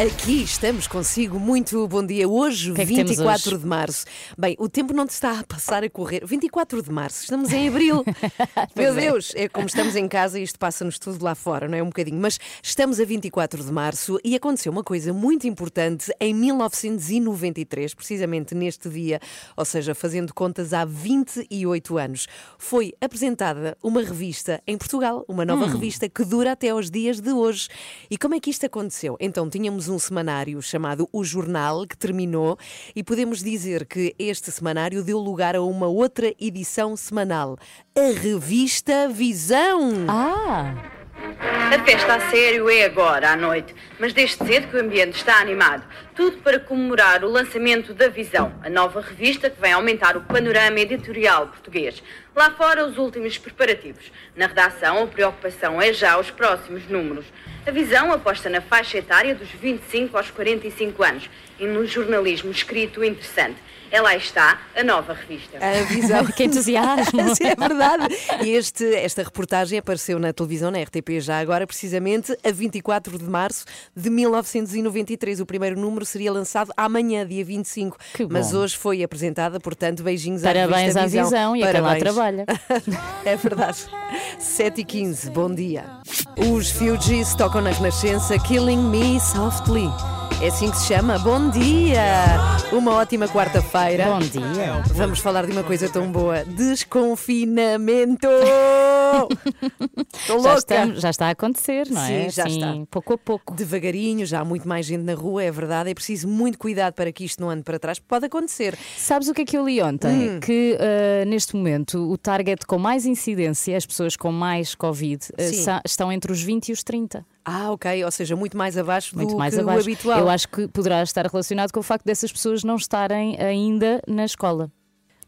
Aqui estamos consigo, muito bom dia. Hoje, que é que temos 24 hoje? de março. Bem, o tempo não te está a passar a correr. 24 de março, estamos em abril. Meu é. Deus, é como estamos em casa e isto passa-nos tudo lá fora, não é? Um bocadinho. Mas estamos a 24 de março e aconteceu uma coisa muito importante em 1993, precisamente neste dia, ou seja, fazendo contas há 28 anos. Foi apresentada uma revista em Portugal, uma nova Hum. revista que dura até aos dias de hoje. E como é que isto aconteceu? Então, tínhamos um semanário chamado O Jornal, que terminou, e podemos dizer que este semanário deu lugar a uma outra edição semanal, a revista Visão. Ah! A festa a sério é agora, à noite, mas desde cedo que o ambiente está animado. Tudo para comemorar o lançamento da Visão, a nova revista que vem aumentar o panorama editorial português. Lá fora, os últimos preparativos. Na redação, a preocupação é já os próximos números. A Visão aposta na faixa etária dos 25 aos 45 anos e no jornalismo escrito interessante. É lá está a nova revista. A visão. Que entusiasmo! Sim, é verdade. E este, esta reportagem apareceu na televisão, na RTP, já agora, precisamente a 24 de março de 1993. O primeiro número seria lançado amanhã, dia 25. Que bom. Mas hoje foi apresentada, portanto, beijinhos à Parabéns à Visão e a quem lá Parabéns. trabalha. É verdade. 7 e 15, bom dia. Os Fugees tocam na Renascença Killing Me Softly. É assim que se chama. Bom dia! Uma ótima quarta-feira. Bom dia! Vamos falar de uma coisa tão boa: desconfinamento! Estou Já, louca! estamos- já está a acontecer, não é? Sim, já Assim, está. Pouco a pouco. Devagarinho, já há muito mais gente na rua, é verdade. É preciso muito cuidado para que isto não ande para trás, porque pode acontecer. Sabes o que é que eu li ontem? Hum. Que ah, neste momento o target com mais incidência, as pessoas com mais Covid, sa- estão entre os 20 e os 30. Ah, ok, ou seja, muito mais abaixo Muito do mais que abaixo. o habitual. Eu acho que poderá estar relacionado com o facto dessas pessoas não estarem ainda na escola.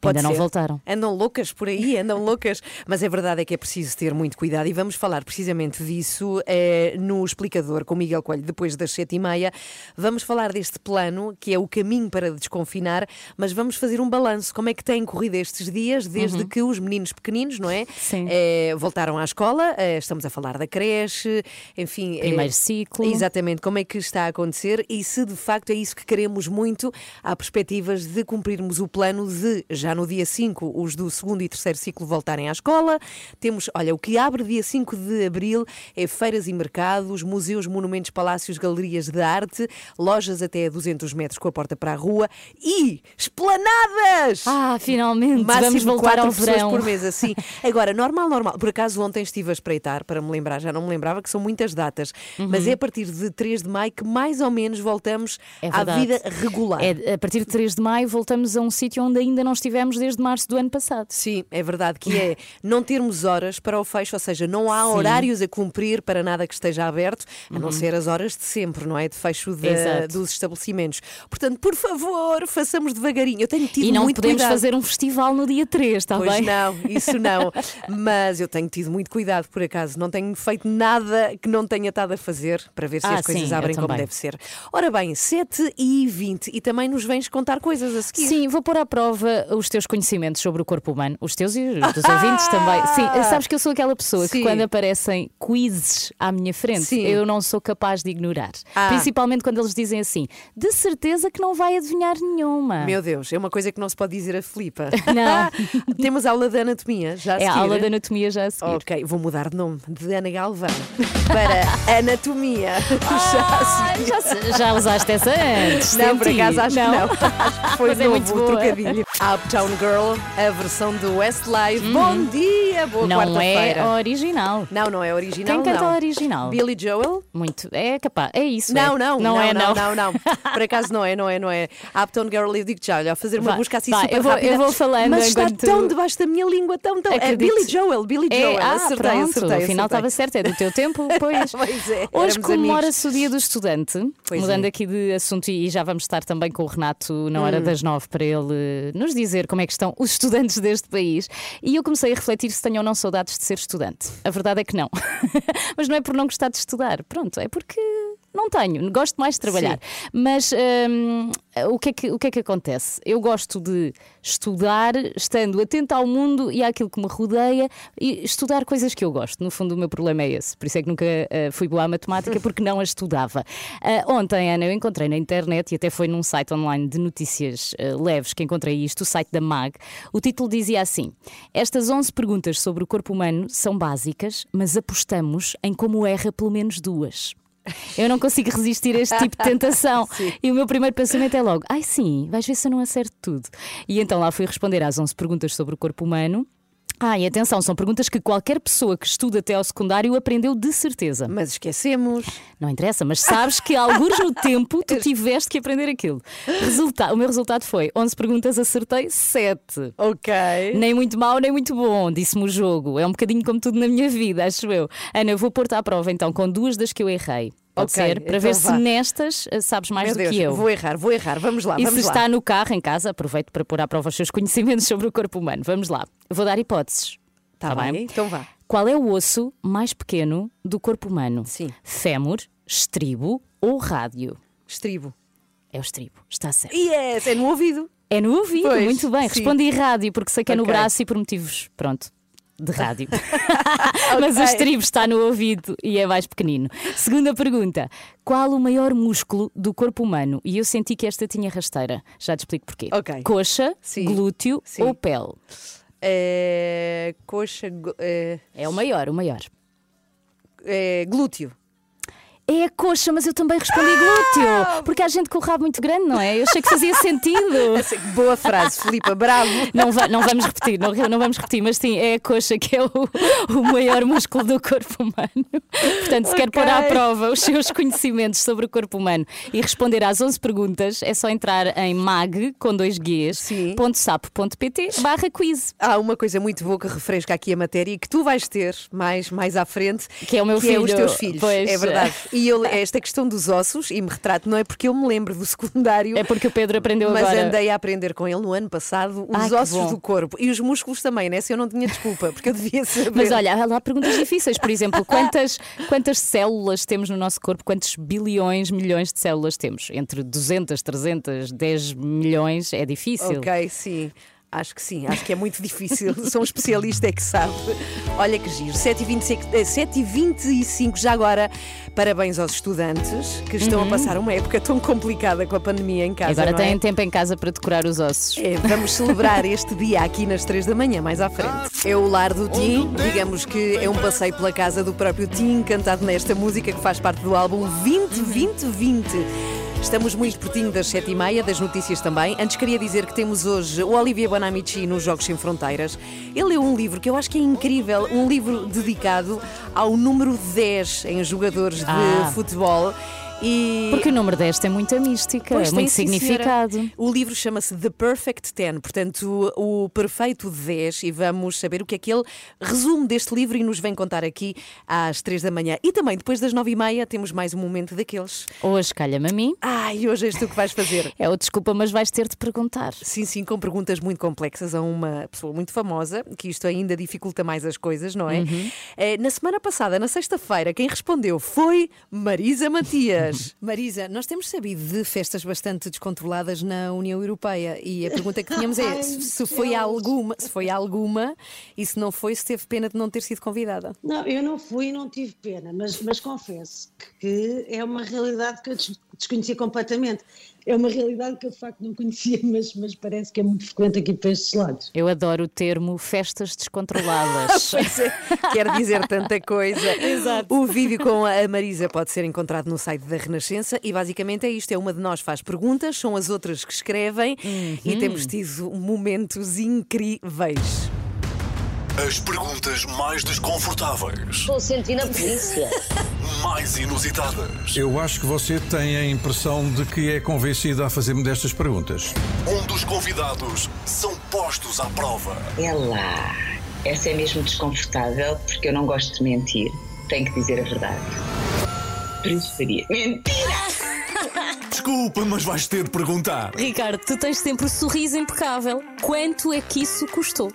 Pode ainda não ser. voltaram. Andam loucas por aí, andam loucas. Mas a verdade é que é preciso ter muito cuidado e vamos falar precisamente disso eh, no explicador com Miguel Coelho depois das sete e meia. Vamos falar deste plano que é o caminho para desconfinar, mas vamos fazer um balanço. Como é que têm corrido estes dias desde que os meninos pequeninos, não é? Sim. Eh, voltaram à escola, eh, estamos a falar da creche, enfim. Primeiro ciclo. Exatamente, como é que está a acontecer e se de facto é isso que queremos muito, há perspectivas de cumprirmos o plano de, já no dia 5, os do segundo e terceiro ciclo voltarem à escola. Temos, olha, o que abre dia 5 de abril é feiras e mercados, museus, monumentos, palácios, galerias de arte, lojas até a 200 metros com a porta para a rua e esplanadas! Ah, finalmente! Máximo vamos voltar ao pessoas verão. por mês, assim. Agora, normal, normal. Por acaso ontem estive a espreitar para me lembrar, já não me lembrava que são muitas datas, mas é a partir de 3 de maio que mais ou menos voltamos É à vida regular. É, a partir de 3 de maio voltamos a um sítio onde ainda não estivemos desde março do ano passado. Sim, é verdade que é não termos horas para o fecho, ou seja, não há Sim. Uhum. horários a cumprir para nada que esteja aberto, a não ser as horas de sempre, não é? De fecho da- dos estabelecimentos. Portanto, por favor, façamos devagarinho. Eu tenho tido E não muito podemos cuidado. fazer um festival no dia 3, está Pois bem? não, isso não. Mas eu tenho tido muito cuidado, por acaso. Não tenho feito nada que não tenha estado a fazer para ver se Ah, as coisas sim, abrem como também. deve ser. Ora bem, 7 e 20 e também nos vens contar coisas a seguir. Sim, vou pôr à prova os teus conhecimentos sobre o corpo humano, os teus e os dos ouvintes também. Sim, sabes que eu sou aquela pessoa Sim. que quando aparecem quizzes à minha frente, Sim. eu não sou capaz de ignorar. Ah. Principalmente quando eles dizem assim, de certeza que não vai adivinhar nenhuma. Meu Deus, é uma coisa que não se pode dizer a Filipa. Não. Temos aula de anatomia, já a É a seguir. aula de anatomia já a seguir. Ok, vou mudar de nome, de Ana Galvão para anatomia. já a seguir. Já, já usaste essa antes? Não, por senti. acaso acho que não. Acho que foi Mas é novo muito o boa. trocadilho. Há Uptown Girl, a versão do Westlife. Bom dia, boa Uhum. Não quarta-feira. é original. Não, não é original. Quem canta não. original? Billy Joel? Muito. É capaz. É isso. Não, é. não, não, é, não. não, não. Por acaso não é, não é, não é. Uptown Girl, eu digo já, olha, fazer uma Vai, busca assim vai, super eu vou- rápida. eu vou falando Mas está enquanto- tão debaixo da minha língua, tão, tão. É Acredito. Billy Joel, Billy É, Joel. ah, acertei, pronto, acertei, afinal estava certo, é do teu tempo, pois. Pois é, Hoje comemora-se o dia do estudante, Pois mudando é. aqui de assunto e já vamos estar também com o Renato na hora Hum. das nove para ele nos dizer como é que estão os estudantes deste país. E eu comecei a refletir se tenho ou não saudades de ser estudante. A verdade é que não. Mas não é por não gostar de estudar, pronto, é porque não tenho, gosto mais de trabalhar. Mas hum, o, que é que, o que é que acontece? Eu gosto de estudar estando atenta ao mundo e àquilo que me rodeia e estudar coisas que eu gosto. No fundo, o meu problema é esse. Por isso é que nunca eh, fui boa à matemática, porque não a estudava. Ah, ontem, Ana, eu encontrei na internet e até foi num site online de notícias eh, leves que encontrei isto, o site da MAG. O título dizia assim: Estas 11 perguntas sobre o corpo humano são básicas, mas apostamos em como erra pelo menos duas. Eu não consigo resistir a este tipo de tentação. e o meu primeiro pensamento é logo: ai sim, vais ver se eu não acerto tudo. E então lá fui responder às 11 perguntas sobre o corpo humano. Ah, e atenção, são perguntas que qualquer pessoa que estuda até ao secundário aprendeu de certeza. Mas esquecemos. Não interessa, mas sabes que alguns no tempo tu tiveste que aprender aquilo. Resulta o meu resultado foi 11 perguntas, acertei 7. Ok. Nem muito mau, nem muito bom, disse-me o jogo. É um bocadinho como tudo na minha vida, acho eu. Ana, eu vou pôr-te à prova então com duas das que eu errei. Pode Ok, ser? Para então ver vá. se nestas eh, sabes mais Meu do Deus, que eu. vou errar, vou errar. Vamos lá, E vamos se lá. está no carro, em casa, aproveito para pôr à prova os seus conhecimentos sobre o corpo humano. Vamos lá. Vou dar hipóteses. Tá Tá bem? Então vá. Qual é o osso mais pequeno do corpo humano? Sim. Fémur, estribo ou rádio? Estribo. É o estribo, está certo. Yes, é no ouvido. É no ouvido, Pois, muito bem. sim. Respondi rádio porque sei que é no braço e por motivos, pronto, de rádio. Mas o estribo está no ouvido e é mais pequenino. Segunda pergunta: qual o maior músculo do corpo humano? E eu senti que esta tinha rasteira. Já te explico porquê. Ok. Coxa, Sim. glúteo Sim. ou pele? É, coxa. É, É o maior, o maior. é, glúteo. É a coxa, mas eu também respondi glúteo. Porque há gente com o rabo muito grande, não é? Eu achei que fazia sentido. Boa frase, Filipa, bravo. Não, va- não vamos repetir, não, não vamos repetir, mas sim, é a coxa que é o, o maior músculo do corpo humano. Portanto, se quer Ok. pôr à prova os seus conhecimentos sobre o corpo humano e responder às 11 perguntas, é só entrar em mag, com dois Gs, Sim. ponto sapo ponto pt, barra quiz. Há uma coisa muito boa que refresca aqui a matéria e que tu vais ter mais, mais à frente, Que é o meu que é os filho. teus filhos. Pois. É verdade. E eu, esta questão dos ossos, e me retrato, não é porque eu me lembro do secundário. É porque o Pedro aprendeu Mas agora. andei a aprender com ele no ano passado os Ai, ossos do corpo e os músculos também, né? Se eu não tinha desculpa, porque eu devia saber. Mas olha, há lá perguntas difíceis, por exemplo, quantas, quantas células temos no nosso corpo? Quantos bilhões, milhões de células temos? Entre 200, 300, 10 milhões é difícil. Ok, sim. Acho que sim, acho que é muito difícil. Sou um especialista, é que sabe. Olha que giro. 7h25, eh, 7h25 já agora. Parabéns aos estudantes que estão a passar uma época tão complicada com a pandemia em casa. Uhum. Agora é? têm tempo em casa para decorar os ossos. É, vamos celebrar este dia aqui nas 3 da manhã, mais à frente. É o lar do Tim, digamos que é um passeio pela casa do próprio Tim, cantado nesta música que faz parte do álbum 202020. Estamos muito pertinho das 7h30, das notícias também. Antes queria dizer que temos hoje o Olivier Bonamici nos Jogos Sem Fronteiras. Ele leu um livro que eu acho que é incrível, um livro dedicado ao número 10 em jogadores de Ah. futebol. E Porque o número 10 tem muita mística, Pois tem, muito sim, significado. senhora. O livro chama-se The Perfect Ten, portanto, o, o perfeito 10, e vamos saber o que é que ele resume deste livro e nos vem contar aqui às 3 da manhã. E também, depois das 9 e meia, temos mais um momento daqueles. Hoje calha-me a mim. Ai, hoje és tu que vais fazer. É o desculpa, mas vais ter de perguntar. Sim, sim, com perguntas muito complexas a uma pessoa muito famosa, que isto ainda dificulta mais as coisas, não é? Uhum. Eh, na semana passada, na sexta-feira, quem respondeu foi Marisa Matias. Marisa, nós temos sabido de festas bastante descontroladas na União Europeia e a pergunta que tínhamos é Ai, se foi Deus. alguma, se foi alguma e se não foi, se teve pena de não ter sido convidada. Não, eu não fui e não tive pena, mas, mas confesso que é uma realidade que eu desconhecia completamente. É uma realidade que eu de facto não conhecia, mas, mas parece que é muito frequente aqui para estes lados. Eu adoro o termo festas descontroladas. Pois é, quer dizer tanta coisa. Exato. O vídeo com a Marisa pode ser encontrado no site da Renascença e basicamente é isto: é uma de nós faz perguntas, são as outras que escrevem e temos tido momentos incríveis. As perguntas mais desconfortáveis, Estou sentindo a polícia. mais inusitadas. Eu acho que você tem a impressão de que é convencida a fazer-me destas perguntas. Um dos convidados são postos à prova. É lá. Essa é mesmo desconfortável porque eu não gosto de mentir. Tenho que dizer a verdade. Preferia. Mentira! Desculpa, mas vais ter de perguntar. Ricardo, tu tens sempre o sorriso impecável. Quanto é que isso custou?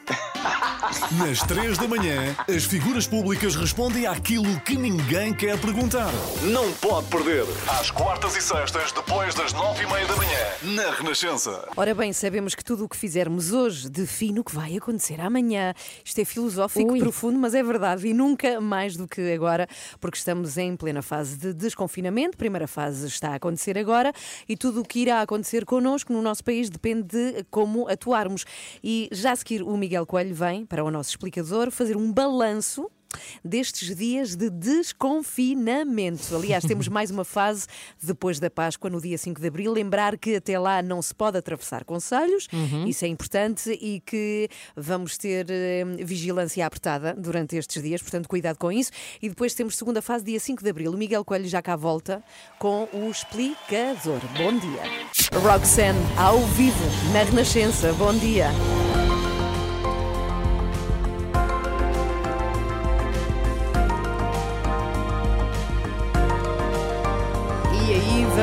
Nas três da manhã, as figuras públicas respondem àquilo que ninguém quer perguntar. Não pode perder. Às quartas e sextas, depois das nove e meia da manhã, na Renascença. Ora bem, sabemos que tudo o que fizermos hoje define o que vai acontecer amanhã. Isto é filosófico, Ui. profundo, mas é verdade. E nunca mais do que agora, porque estamos em plena fase de desconfinamento. Primeira fase está a acontecer agora e tudo o que irá acontecer connosco no nosso país depende de como atuarmos. E já a seguir, o Miguel Coelho vem para o nosso explicador fazer um balanço. Destes dias de desconfinamento. Aliás, temos mais uma fase depois da Páscoa, no dia 5 de abril. Lembrar que até lá não se pode atravessar conselhos, isso é importante, e que vamos ter eh, vigilância apertada durante estes dias, portanto, cuidado com isso. E depois temos segunda fase, dia 5 de abril. O Miguel Coelho já cá volta com o explicador. Bom dia. Roxanne, ao vivo, na Renascença. Bom dia.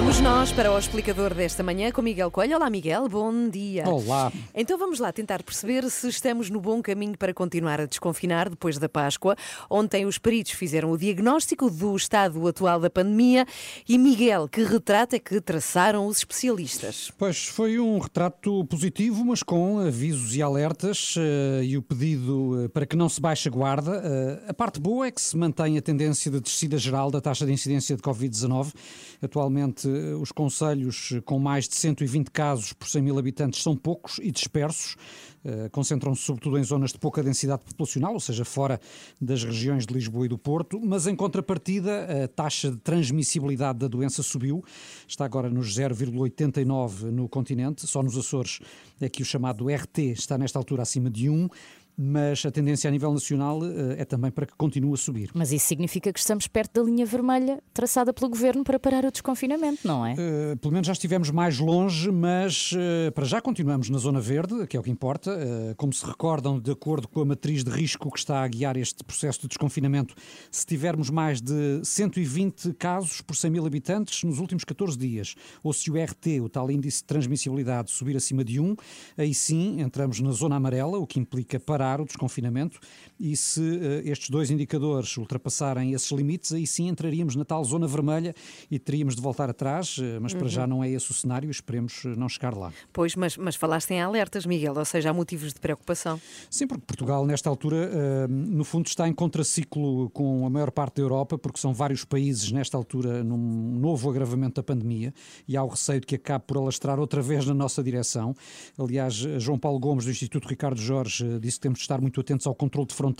Vamos nós para o explicador desta manhã com Miguel Coelho. Olá, Miguel, bom dia. Olá. Então vamos lá tentar perceber se estamos no bom caminho para continuar a desconfinar depois da Páscoa. Ontem os peritos fizeram o diagnóstico do estado atual da pandemia e Miguel, que retrato é que traçaram os especialistas? Pois foi um retrato positivo, mas com avisos e alertas eh, e o pedido eh, para que não se baixe a guarda. Eh, a parte boa é que se mantém a tendência de descida geral da taxa de incidência de Covid-19. Atualmente, os conselhos com mais de 120 casos por 100 mil habitantes são poucos e dispersos. Eh, Concentram-se sobretudo em zonas de pouca densidade populacional, ou seja, fora das regiões de Lisboa e do Porto, mas em contrapartida, a taxa de transmissibilidade da doença subiu, está agora nos 0,89 no continente, só nos Açores é que o chamado RT está nesta altura acima de 1, mas a tendência a nível nacional eh, é também para que continue a subir. Mas isso significa que estamos perto da linha vermelha traçada pelo governo para parar o desconfinamento, não é? Uh, pelo menos já estivemos mais longe, mas uh, para já continuamos na zona verde, que é o que importa. Uh, como se recordam, de acordo com a matriz de risco que está a guiar este processo de desconfinamento, se tivermos mais de 120 casos por 100 mil habitantes nos últimos 14 dias, ou se o RT, o tal índice de transmissibilidade, subir acima de 1, aí sim entramos na zona amarela, o que implica parar o desconfinamento. E se uh, estes dois indicadores ultrapassarem esses limites, aí sim entraríamos na tal zona vermelha e teríamos de voltar atrás, uh, mas para já não é esse o cenário, esperemos uh, não chegar lá. Pois, mas, mas falaste em alertas, Miguel, ou seja, há motivos de preocupação. Sim, porque Portugal, nesta altura, eh, no fundo, está em contraciclo com a maior parte da Europa, porque são vários países, nesta altura, num novo agravamento da pandemia e há o receio de que acabe por alastrar outra vez na nossa direção. Aliás, João Paulo Gomes, do Instituto Ricardo Jorge, eh, disse que temos de estar muito atentos ao controle de fronteiras,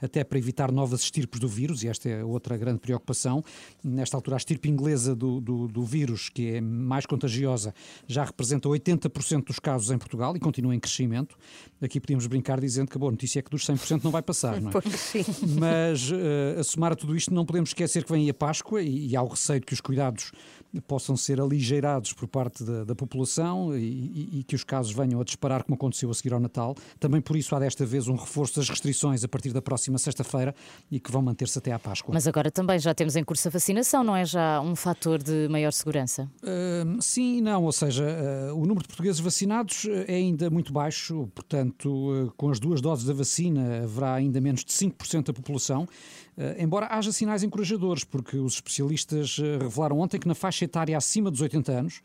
até para evitar novas estirpes do vírus, e esta é outra grande preocupação. Nesta altura, a estirpe inglesa do, do, do vírus, que é mais contagiosa, já representa 80% dos casos em Portugal e continua em crescimento. Aqui podíamos brincar dizendo que a boa notícia é que dos 100% não vai passar, não é? Pois sim. Mas, eh, a somar a tudo isto, não podemos esquecer que vem a Páscoa e, e há o receio que os cuidados possam ser aligeirados por parte da, da população e, e- que os casos venham a disparar, como aconteceu a seguir ao Natal. Também por isso há desta vez um reforço das restrições a partir da próxima sexta-feira e que vão manter-se até à Páscoa. Mas agora também já temos em curso a vacinação, não é já um fator de maior segurança? Hum, sim e não, ou seja, eh, o número de portugueses vacinados eh, é ainda muito baixo, portanto, eh, com as duas doses da vacina haverá ainda menos de 5% da população, eh, embora haja sinais encorajadores, porque os especialistas eh, revelaram ontem que na faixa etária acima dos 80 anos,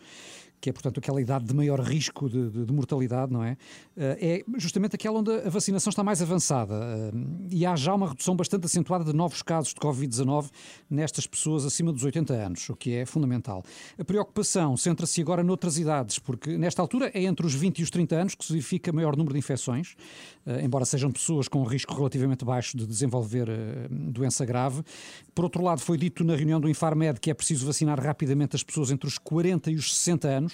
que é, portanto, aquela idade de maior risco de, de- de mortalidade, não é? Eh, é justamente aquela onde a vacinação está mais avançada. eh, e há já uma redução bastante acentuada de novos casos de Covid-19 nestas pessoas acima dos 80 anos, o que é fundamental. A preocupação centra-se agora noutras idades, porque nesta altura é entre os 20 e os 30 anos que se verifica maior número de infecções, eh, embora sejam pessoas com risco relativamente baixo de desenvolver doença grave. Por outro lado, foi dito na reunião do Infarmed que é preciso vacinar rapidamente as pessoas entre os 40 e os 60 anos,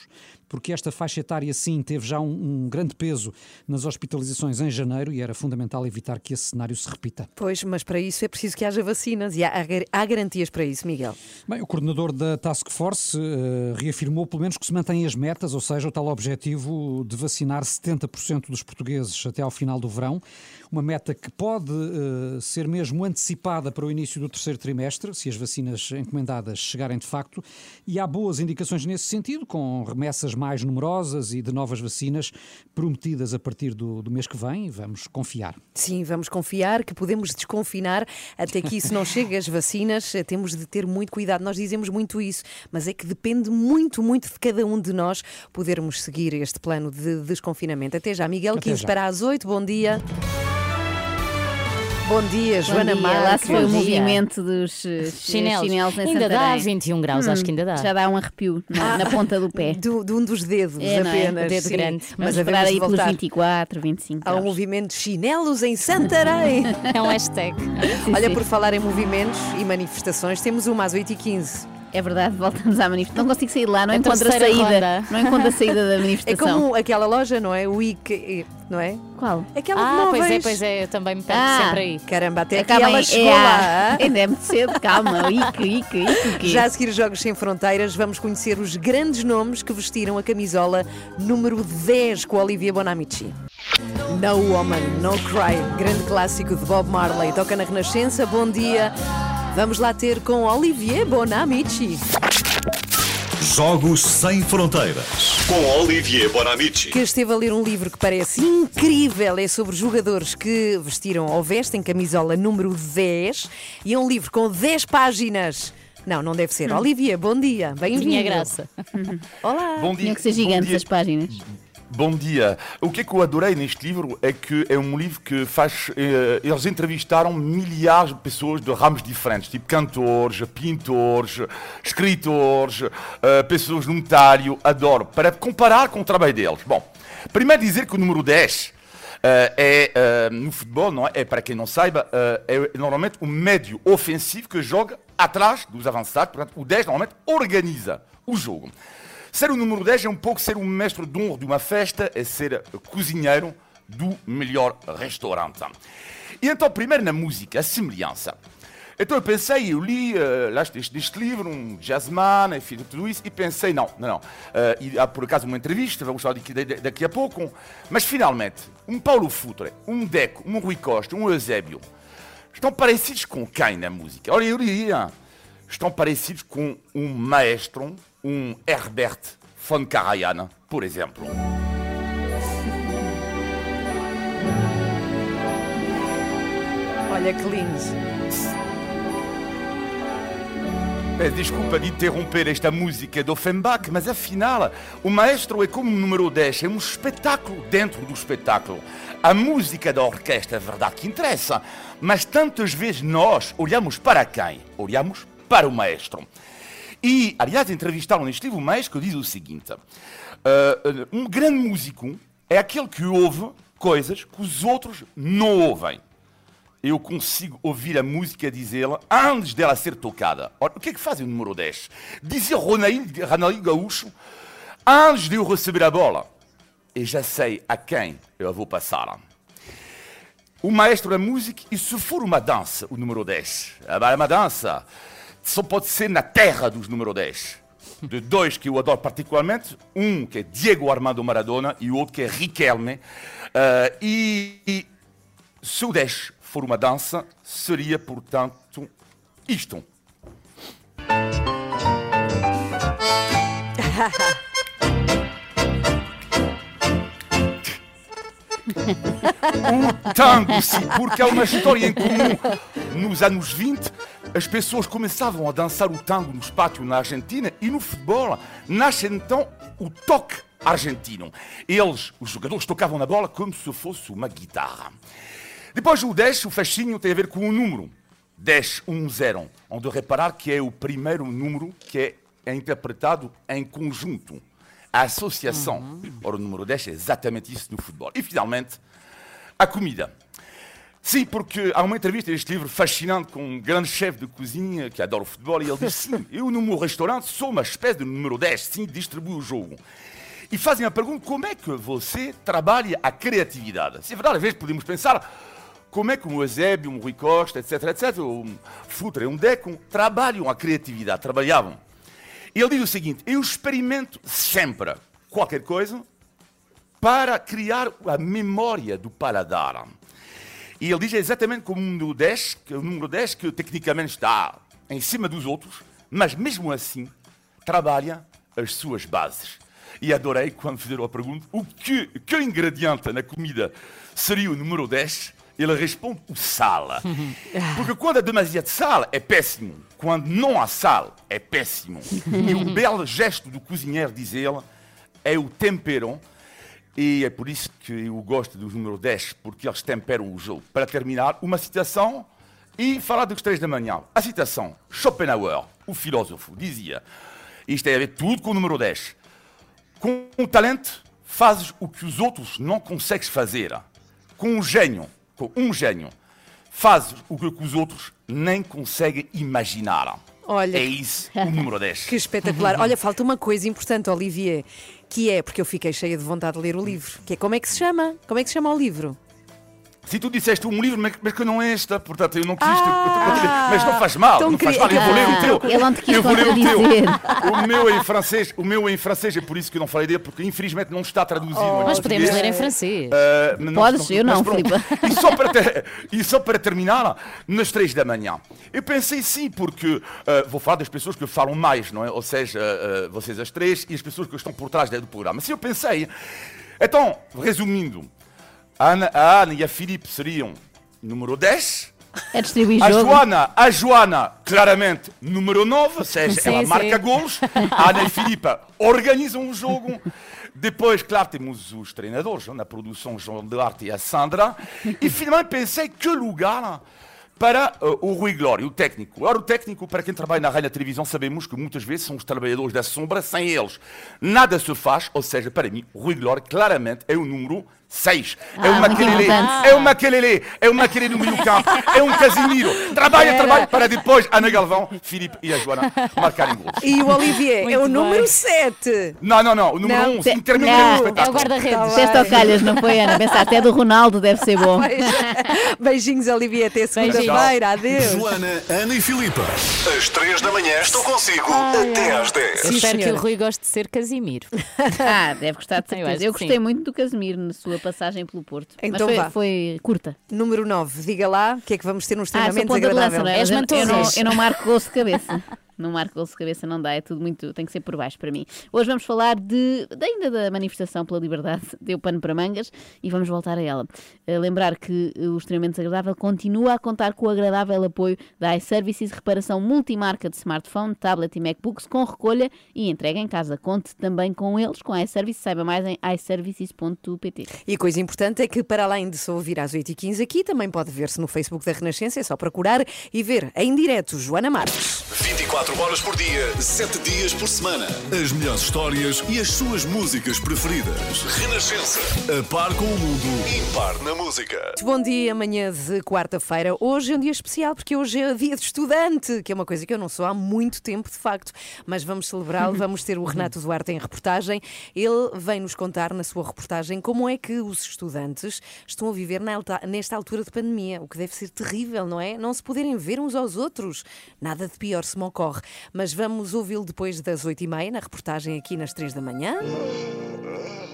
porque esta faixa etária, sim, teve já um, um grande peso nas hospitalizações em janeiro e era fundamental evitar que esse cenário se repita. Pois, mas para isso é preciso que haja vacinas e há, há gar- há garantias para isso, Miguel. Bem, o coordenador da Task Force eh, reafirmou pelo menos que se mantêm as metas, ou seja, o tal objetivo de vacinar 70% dos portugueses até ao final do verão, uma meta que pode eh, ser mesmo antecipada para o início do terceiro trimestre, se as vacinas encomendadas chegarem de facto, e há boas indicações nesse sentido, com remessas mais numerosas e de novas vacinas prometidas a partir do, do mês que vem, e vamos confiar. Sim, vamos confiar que podemos desconfinar até que isso não chegue às vacinas. eh, Temos de ter muito cuidado. Nós dizemos muito isso, mas é que depende muito, muito de cada um de nós podermos seguir este plano de desconfinamento. Até já, Miguel, Até 15 já. para as 8. Bom dia. Bom dia, Joana Bom dia. Marques. Lá se foi o dia. movimento dos eh, Chinelos. chinelos em Ainda dá Santarém. 21 graus, acho que ainda dá. Já dá um arrepio na, na ponta do pé. Do, de um dos dedos É, é? apenas. O dedo sim. grande. Vamos Mas esperar de aí pelos voltar 24, 25 ao graus. movimento de chinelos em Santarém. É um hashtag. Sim, Olha, sim. por falar em movimentos e manifestações, temos uma às 8h15. É verdade, voltamos à manifestação. Não consigo sair de lá, não A encontro a saída. ronda. Não encontro a saída da É manifestação. como aquela loja, não é? O IC, não é? Qual? Aquela de Ah, pois é, móveis. pois é, eu também me perco Ah. sempre aí. Caramba, até aqui ela chegou é, lá. Ainda é muito cedo, calma. Ique, o quê? Já a seguir Jogos Sem Fronteiras, vamos conhecer os grandes nomes que vestiram a camisola número 10 com a Olivia Bonamici. No Woman, No Cry, grande clássico de Bob Marley, toca na Renascença. Bom dia. Vamos lá ter com Olivier Bonamici, Jogos Sem Fronteiras. Com Olivier Bonamici. que esteve a ler um livro que parece incrível. É sobre jogadores que vestiram ou vestem camisola número 10 e é um livro com 10 páginas. Não, não deve ser. Olivier, bom dia. Bem-vindo. Tinha graça. Olá. Bom Tinha dia. que ser bom gigantes dia. as páginas. Bom dia. O que é que eu adorei neste livro é que é um livro que faz. eh, eles entrevistaram milhares de pessoas de ramos diferentes, tipo cantores, pintores, escritores, eh, pessoas no notário. Adoro. Para comparar com o trabalho deles. Bom, primeiro dizer que o número 10. eh, é, eh, no futebol, não é? É, para quem não saiba, eh, é normalmente o médio ofensivo que joga atrás dos avançados. Portanto, o 10 normalmente organiza o jogo. Ser o número 10 é um pouco ser o mestre de honra de uma festa, é ser cozinheiro do melhor restaurante. E então, primeiro na música, a semelhança. Então eu pensei, eu li eh, lá este, livro, um jazzman, enfim, tudo isso, e pensei, não, não, não. Eh, e há por acaso uma entrevista, vamos falar daqui a pouco, mas finalmente, um Paulo Futre, um Deco, um Rui Costa, um Eusébio, estão parecidos com quem na música? Olha, eu diria, estão parecidos com um maestro, um Herbert von Karajan, por exemplo. Olha que lindo. Peço desculpa de interromper esta música de Offenbach, mas afinal, o maestro é como o número 10, é um espetáculo dentro do espetáculo. A música da orquestra é verdade que interessa, mas tantas vezes nós olhamos para quem? Olhamos para o maestro. E, aliás, entrevistaram neste livro maestro que diz o seguinte: "Ah, ah, um grande músico é aquele que ouve coisas que os outros não ouvem eu consigo ouvir a música dizê-la antes dela ser tocada. Ora, o que é que faz o número 10? Dizia Ronaldinho, Gaúcho, antes de eu receber a bola, eu já sei a quem eu vou passar. O maestro da música, e se for uma dança, o número 10? Agora, uma dança só pode ser na terra dos número 10. De dois que eu adoro particularmente, um que é Diego Armando Maradona e o outro que é Riquelme. Ah, e, e se o 10 for uma dança, seria, portanto, isto. um tango, sim, porque é uma história em comum nos anos 20 as pessoas começavam a dançar o tango nos pátios na Argentina e no futebol nasce então o toque argentino. Eles, os jogadores, tocavam na bola como se fosse uma guitarra. Depois o 10, o fascínio tem a ver com o número. 10, 1, 0. Onde reparar que é o primeiro número que é interpretado em conjunto. A associação. Ora, o número 10 é exatamente isso no futebol. E finalmente, a comida. Sim, porque há uma entrevista neste livro fascinante com um grande chefe de cozinha que adora o futebol e ele diz: Sim, eu no meu restaurante sou uma espécie de número 10, sim, distribuo o jogo. E fazem a pergunta: como é que você trabalha a criatividade? Se é verdade, às vezes podemos pensar como é que um Eusébio, um Rui Costa, etc, etc, um Futre, um Deco, trabalham a criatividade, trabalhavam. E ele diz o seguinte: eu experimento sempre qualquer coisa para criar a memória do paladar. E ele diz exatamente como o número 10, que é o número 10 que tecnicamente está em cima dos outros, mas mesmo assim trabalha as suas bases. E adorei quando fizeram a pergunta o que, que ingrediente na comida seria o número 10? Ele responde o sal. Porque quando há demasiado sal é péssimo. Quando não há sal é péssimo. E o belo gesto do cozinheiro, diz ele, é o tempero. E é por isso que eu gosto do número 10, porque eles temperam o jogo. Para terminar, uma citação e falar dos três da manhã. A citação, Schopenhauer, o filósofo, dizia, isto tem a ver tudo com o número 10. Com o talento, fazes o que os outros não consegues fazer. Com um gênio, com um gênio, fazes o que os outros nem conseguem imaginar. Olha, É isso, o número 10. Que espetacular. Olha, falta uma coisa importante, Olivier, que é, porque eu fiquei cheia de vontade de ler o livro, que é como é que se chama? Como é que se chama o livro? Se tu disseste um livro, mas, mas que não é esta, portanto eu não quis. Ah, mas não faz mal, tão não faz mal, eu vou ler o teu. Não eu vou ler o teu. O meu é em francês, o meu é em francês, é por isso que eu não falei dele, porque infelizmente não está traduzido. em Nós podemos ler em francês. Ah, mas Podes, eu não, mas pronto. Filipe. E só, para ter- e só para terminar, nas três da manhã, eu pensei sim, porque ah, vou falar das pessoas que falam mais, não é? Ou seja, ah, vocês as três e as pessoas que estão por trás do programa. Se eu pensei, então, resumindo, a Ana, a Ana e a Filipe seriam número 10. É distribuir A jogo. Joana, a Joana, claramente, número 9, ou seja, Sim, ela sim. marca golos. A Ana e Filipe organizam o jogo. Depois, claro, temos os treinadores, na produção João Duarte e a Sandra. E finalmente pensei que lugar para uh, o Rui Glória, o técnico. Ora, o técnico, para quem trabalha na rádio e na televisão, sabemos que muitas vezes são os trabalhadores da sombra, sem eles nada se faz. Ou seja, para mim, o Rui Glória, claramente, é o número 6. É Ah, o muito Maquelele, é o Maquelele, é o Maquelele no meio campo, é um Casimiro. Trabalha, trabalha, para depois Ana Galvão, Filipe e a Joana marcarem gols. E o Olivier é Muito o bem. número 7. Não, não, não, o número Não, 11, te- intermediário não, do É o espetáculo. guarda-redes. Deste ao calhas, não foi, Ana? Pensaste, é do Ronaldo, deve ser bom. Beijinhos, Olivier. Até segunda-feira. Adeus. Joana, Ana e Filipe. Às 3 da manhã estou consigo até às 10. Eu espero que o Rui goste de ser Casimiro. Ah, deve gostar de Eu certeza. Eu, que gostei sim. muito do Casemiro na sua passagem pelo Porto. Então Mas foi, foi curta. Número 9. Diga lá o que é que vamos ter nos Ah, treinamentos lança, agradável. não é? És eu, eu, não, eu não marco gols de cabeça. Não marco gols de cabeça, não dá, é tudo muito, tem que ser por baixo para mim. Hoje vamos falar de, de ainda da manifestação pela liberdade, deu pano para mangas e vamos voltar a ela. Eh, lembrar que o extremamente desagradável continua a contar com o agradável apoio da iServices, reparação multimarca de smartphone, tablet e MacBooks com recolha e entrega em casa. Conte também com eles, com a iServices, saiba mais em iServices.pt. E coisa importante é que, para além de só ouvir às 8h15 aqui, também pode ver-se no Facebook da Renascença, é só procurar e ver em direto Joana Marques. 24 horas por dia, 7 dias por semana. As melhores histórias e as suas músicas preferidas. Renascença. A par com o mundo, impar na música. Muito Bom dia, amanhã de quarta-feira. Hoje é um dia especial porque hoje é dia de estudante, que é uma coisa que eu não sou há muito tempo, de facto. Mas vamos celebrá-lo, vamos ter o Renato Duarte em reportagem. Ele vem nos contar na sua reportagem como é que os estudantes estão a viver nesta altura de pandemia, o que deve ser terrível, não é? Não se poderem ver uns aos outros. Nada de pior se me ocorre. Mas vamos ouvi-lo depois das oito e meia, na reportagem aqui nas três da manhã.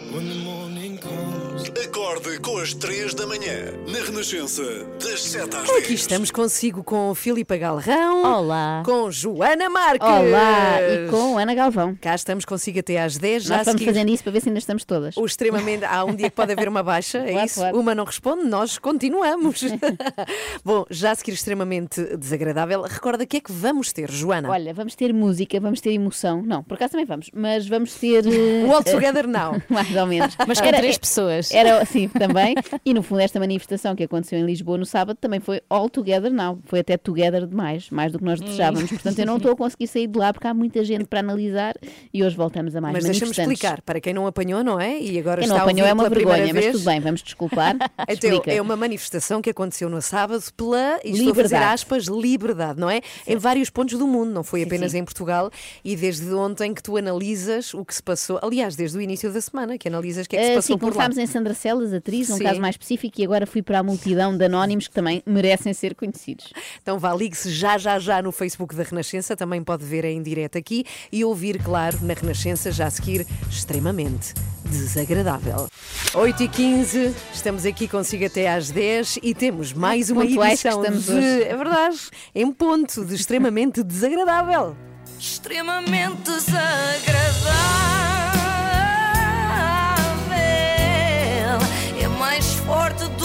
Acorde com as 3 da manhã. Na Renascença, das 7 às 10. Aqui estamos consigo com Filipa Galrão. Olá. Com Joana Marques. Olá, e com Ana Galvão. Cá estamos consigo até às 10. Já Nós a vamos seguir- fazendo isso para ver se ainda estamos todas. O extremamente. Há um dia que pode haver uma baixa, é Claro, isso? claro. Uma não responde, nós continuamos. Bom, já a seguir extremamente desagradável. Recorda o que é que vamos ter, Joana? Olha, vamos ter música, vamos ter emoção. Não, por acaso também vamos, mas vamos ter. eh, O All Together Now. Mais ou menos. Mas com três pessoas. Era, sim, também. E no fundo, esta manifestação que aconteceu em Lisboa no sábado também foi all together now. Foi até together demais, mais do que nós desejávamos. Portanto, eu não estou a conseguir sair de lá porque há muita gente para analisar e hoje voltamos a mais Mas deixa-me explicar, para quem não apanhou, não é? E agora Quem está não apanhou é uma vergonha, mas tudo bem, vamos desculpar. Então, é uma manifestação que aconteceu no sábado pela, e estou a fazer Liberdade. aspas, liberdade, não é? Em vários pontos do mundo, não foi Sim, apenas sim. em Portugal. E desde ontem que tu analisas o que se passou, aliás, desde o início da semana, que analisas o que é que se Ah, passou sim, por lá. em Sandra Celas, atriz, um Sim. caso mais específico, e agora fui para a multidão de anónimos que também merecem ser conhecidos. Então vá, ligue-se já, já, já no Facebook da Renascença, também pode ver em direto aqui e ouvir, claro, na Renascença, já a seguir, extremamente desagradável. 8 e 15 estamos aqui consigo até às 10 e temos mais uma Pontuais edição estamos de, hoje. é verdade, em ponto de extremamente desagradável. Extremamente desagradável. Mais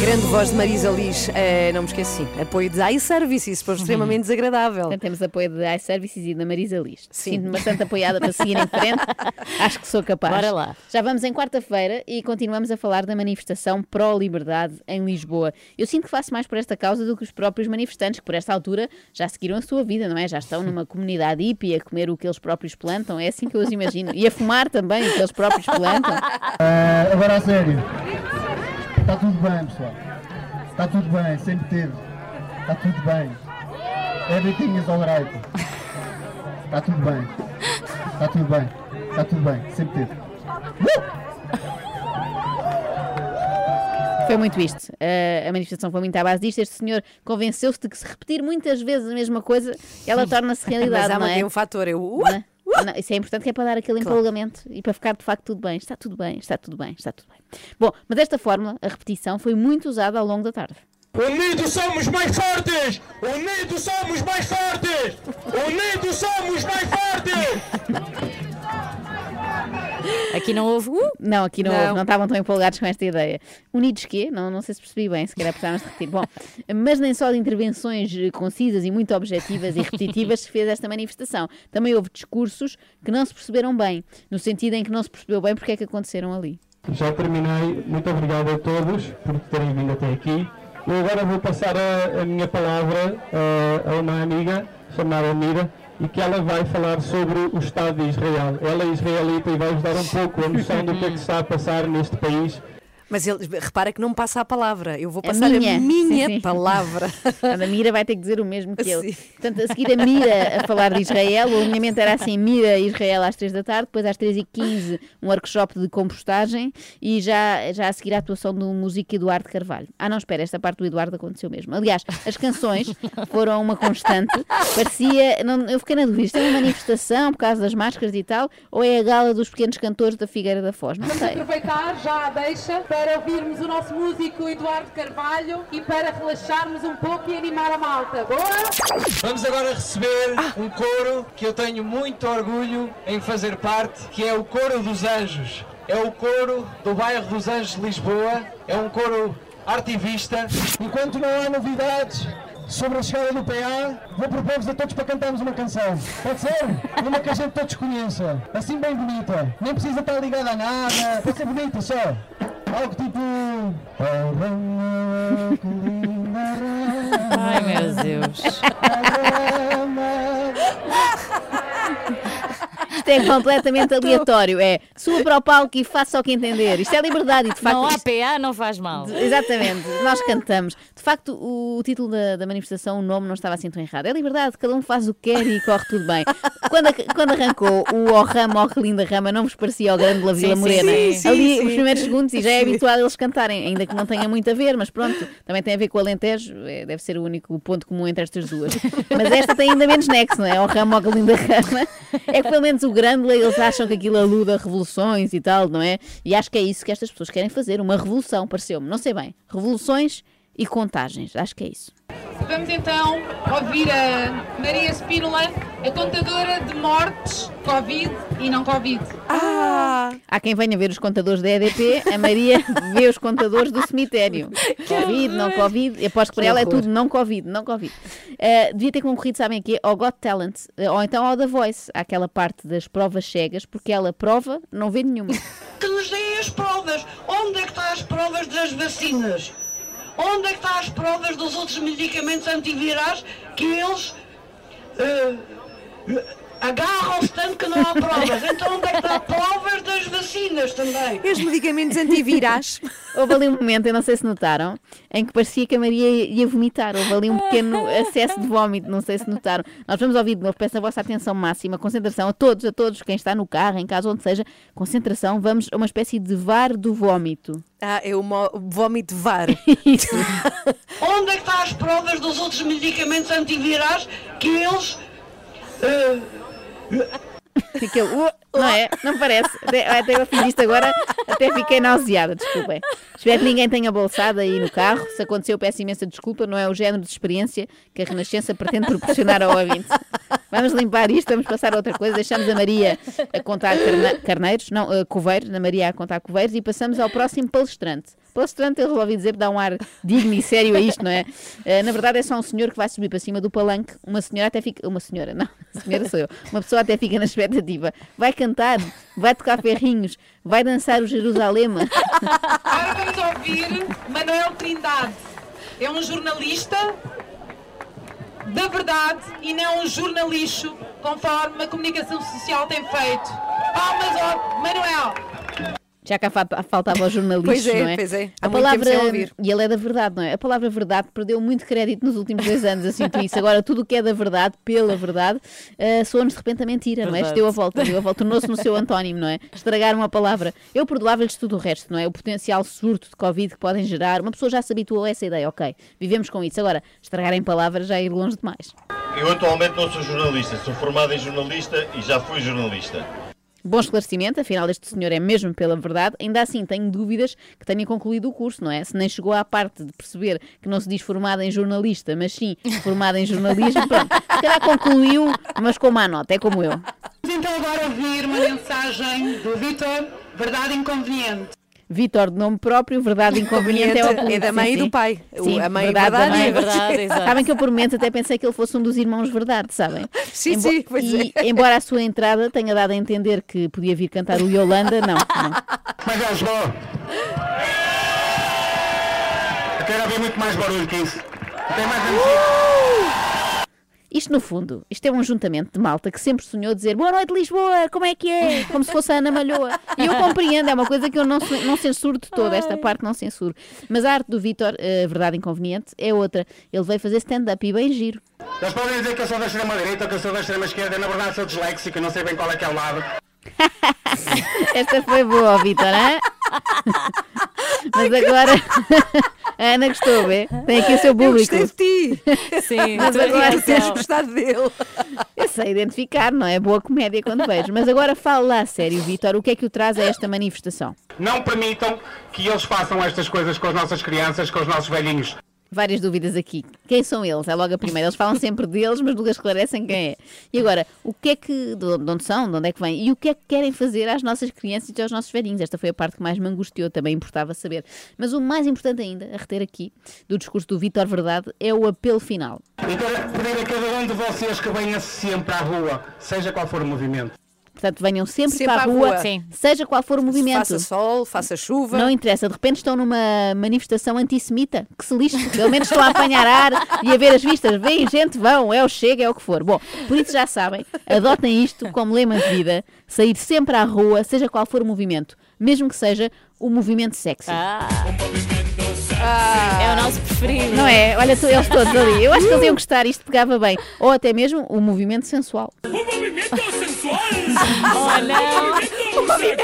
Grande voz de Marisa Liz, eh, não me esqueci, apoio de iServices, para o extremamente desagradável. Portanto, temos apoio da iServices e da Marisa Liz. Sim. Sinto-me bastante apoiada para seguir em frente. Acho que sou capaz. Bora lá. Já vamos em quarta-feira e continuamos a falar da manifestação pró-liberdade em Lisboa. Eu sinto que faço mais por esta causa do que os próprios manifestantes, que por esta altura já seguiram a sua vida, não é? Já estão numa comunidade hippie a comer o que eles próprios plantam. É assim que eu os imagino. E a fumar também o que eles próprios plantam. Ah, agora a sério. Está tudo bem, pessoal. Está tudo bem, sempre teve. Está tudo bem. Everything is alright. Está tudo bem. Está tudo bem. Está tudo bem, sempre teve. Foi muito isto. Uh, a manifestação foi muito à base disto. Este senhor convenceu-se de que se repetir muitas vezes a mesma coisa, ela torna-se realidade, Mas há não é? um fator, eu... Não é? Não, isso é importante que é para dar aquele Claro. empolgamento e para ficar de facto tudo bem. Está tudo bem, está tudo bem, está tudo bem. Bom, mas esta fórmula, a repetição, foi muito usada ao longo da tarde. Unidos somos mais fortes! Unidos somos mais fortes! Unidos somos mais fortes! Aqui não houve. Uh! Não, aqui não, Não. houve, não estavam tão empolgados com esta ideia. Unidos quê? Não, não sei se percebi bem, se calhar precisávamos de repetir. Bom, mas nem só de intervenções eh, concisas e muito objetivas e repetitivas se fez esta manifestação. Também houve discursos que não se perceberam bem, no sentido em que não se percebeu bem porque é que aconteceram ali. Já terminei. Muito obrigado a todos por terem vindo até aqui. Eu agora vou passar a, a minha palavra a, a uma amiga chamada Mira e que ela vai falar sobre o Estado de Israel. Ela é israelita e vai-vos dar um pouco a noção do que é que está a passar neste país. Mas ele, repara que não me passa a palavra, eu vou A passar minha. a minha Sim, sim. palavra. A Mira vai ter que dizer o mesmo que eu. Sim. Portanto, a seguir a Mira a falar de Israel, o alinhamento era assim: Mira Israel às 3 da tarde, depois às 3h15 um workshop de compostagem e já, já a seguir a atuação do músico Eduardo Carvalho. Ah, não, espera, esta parte do Eduardo aconteceu mesmo. Aliás, as canções foram uma constante. Parecia, não, eu fiquei na dúvida: isto é uma manifestação por causa das máscaras e tal, ou é a gala dos pequenos cantores da Figueira da Foz? Não Vamos sei. aproveitar já a deixa para ouvirmos o nosso músico Eduardo Carvalho e para relaxarmos um pouco e animar a malta. Boa? Vamos agora receber um coro que eu tenho muito orgulho em fazer parte, que é o Coro dos Anjos. É o coro do bairro dos Anjos de Lisboa. É um coro artivista. Enquanto não há novidades sobre a chegada do PA, vou propor-vos a todos para cantarmos uma canção. Pode ser? Uma que a gente todos conheça. Assim bem bonita. Nem precisa estar ligada a nada. Pode ser bonita só. Tipo. Ai meu Deus. Isto é completamente aleatório. É suba para o palco e faça o que entender. Isto é liberdade e de facto. Não há PA, não faz mal. Exatamente, nós cantamos. De facto, o, o título da, da manifestação, o nome não estava assim tão errado. É liberdade, cada um faz o que quer e corre tudo bem. Quando, quando arrancou o Oh Rama, Oh linda rama, não vos parecia o grande La Vila Sim, Morena? sim, sim, Ali, os primeiros segundos, e já é Sim. habituado eles cantarem, ainda que não tenha muito a ver, mas pronto, também tem a ver com o Alentejo, é, deve ser o único ponto comum entre estas duas. Mas esta tem ainda menos nexo, não é? Oh Rama, Oh linda rama. É que pelo menos o grande, eles acham que aquilo aluda a revoluções e tal, não é? E acho que é isso que estas pessoas querem fazer, uma revolução, pareceu-me. Não sei bem. Revoluções e contagens, acho que é isso. Vamos então ouvir a Maria Spínola, a contadora de mortes, Covid e não Covid. Ah! Há quem venha ver os contadores da EDP, a Maria vê os contadores do cemitério. Covid, não Covid, aposto que para ela é tudo não Covid, não Covid. Eh, devia ter concorrido, sabem aqui, ao Got Talent, eh, ou então ao The Voice, aquela parte das provas cegas, porque ela prova, não vê nenhuma. Que nos deem as provas. Onde é que estão as provas das vacinas? Onde é que estão as provas dos outros medicamentos antivirais que eles eh, agarram-se tanto que não há provas? Então onde é que estão provas das vacinas também? E os medicamentos antivirais? Houve ali um momento, eu não sei se notaram, em que parecia que a Maria ia vomitar. Houve ali um pequeno acesso de vómito, não sei se notaram. Nós vamos ouvir de novo, peço a vossa atenção máxima, concentração a todos, a todos, quem está no carro, em casa, onde seja, concentração, vamos a uma espécie de VAR do vómito. Ah, é o vómito VAR. Onde é que estão as provas dos outros medicamentos antivirais que eles eh, Fica, uh, não é? Não parece. Até, até eu fiz isto agora, até fiquei nauseada, desculpem. Espero que ninguém tenha bolsado aí no carro. Se aconteceu, peço imensa desculpa. Não é o género de experiência que a Renascença pretende proporcionar ao ouvinte. Vamos limpar isto, vamos passar a outra coisa. Deixamos a Maria a contar carne- carneiros, não, eh, coveiros, a Maria a contar coveiros e passamos ao próximo palestrante. Palestrante, eu resolvi dizer, dá um ar digno e sério a isto, não é? Eh, na verdade, é só um senhor que vai subir para cima do palanque. Uma senhora até fica. Uma senhora, não, senhora sou eu. Uma pessoa até fica na expectativa. Vai cantar, vai tocar ferrinhos, vai dançar o Jerusalema. Agora vamos ouvir Manuel Trindade. É um jornalista da verdade e não um jornalixo, conforme a comunicação social tem feito. Palmas ao Manuel. Já cá fa- faltava o jornalista, Pois é, não é? pois é. Há A muito tempo palavra, sem ouvir. e ele é da verdade, não é? A palavra verdade perdeu muito crédito nos últimos dois anos, eu sinto isso. Agora, tudo o que é da verdade, pela verdade, uh, soa-nos de repente a mentira, não é? Isto Verdade. deu a volta, deu a volta, tornou-se no seu antónimo, não é? Estragar uma palavra. Eu perdoava-lhes tudo o resto, não é? O potencial surto de Covid que podem gerar. Uma pessoa já se habituou a essa ideia, ok. Vivemos com isso. Agora, estragarem palavras já é ir longe demais. Eu atualmente não sou jornalista, sou formado em jornalista e já fui jornalista. Bom esclarecimento, afinal este senhor é mesmo pela verdade. Ainda assim, tenho dúvidas que tenha concluído o curso, não é? Se nem chegou à parte de perceber que não se diz formada em jornalista, mas sim formada em jornalismo, pronto. Se calhar concluiu, mas com má nota, é como eu. Vamos então agora ouvir uma mensagem do Vitor, Verdade Inconveniente. Vitor, de nome próprio, verdade inconveniente é o É da mãe e do pai. Sim, a mãe é verdade, da verdade mãe. verdade, exato. Sabem que eu por momentos até pensei que ele fosse um dos irmãos verdade, sabem? Sim, sim, pois e, é. embora a sua entrada tenha dado a entender que podia vir cantar o Yolanda, não, não. Mas já chegou. Eu quero ouvir muito mais barulho que isso. Tem mais Isto, no fundo, isto é um ajuntamento de malta que sempre sonhou dizer Boa noite, Lisboa, como é que é? Como se fosse a Ana Malhoa. E eu compreendo, é uma coisa que eu não, não censuro de toda, esta parte não censuro. Mas a arte do Vítor, a verdade inconveniente, é outra. Ele veio fazer stand-up e bem giro. Eles podem dizer que eu sou da extrema direita ou que eu sou da extrema esquerda. Na verdade sou disléxico, não sei bem qual é que é o lado. Esta foi boa, Vítor, hã? Mas agora a Ana gostou, vê? Tem aqui o seu Eu público. gostei de ti. Sim, Mas agora. Teres gostado dele. Eu sei identificar, não é? Boa comédia quando vejo. Mas agora fala lá a sério, Vítor, o que é que o traz a esta manifestação? Não permitam que eles façam estas coisas com as nossas crianças, com os nossos velhinhos. Várias dúvidas aqui. Quem são eles? É logo a primeira. Eles falam sempre deles, mas nunca esclarecem quem é. E agora, o que é que. De de onde são? De onde é que vêm? E o que é que querem fazer às nossas crianças e aos nossos velhinhos? Esta foi a parte que mais me angustiou, também importava saber. Mas o mais importante ainda, a reter aqui, do discurso do Vítor Verdade, é o apelo final. E quero pedir a cada um de vocês que venha sempre à rua, seja qual for o movimento. Portanto, venham sempre, Sempre para a rua, rua. Seja qual for o movimento. Faça sol, faça chuva. Não interessa, de repente estão numa manifestação antissemita, que se lixe, pelo menos estão a apanhar ar e a ver as vistas. Vem, gente, vão, é o chega, é o que for. Bom, por isso já sabem, adotem isto como lema de vida, sair sempre à rua, seja qual for o movimento, mesmo que seja o movimento sexy. Ah. É o nosso preferido. Não é? Olha, tu- eles todos ali. Eu acho que eles iam gostar, isto pegava bem. Ou até mesmo o movimento sensual. Oh, não. Foi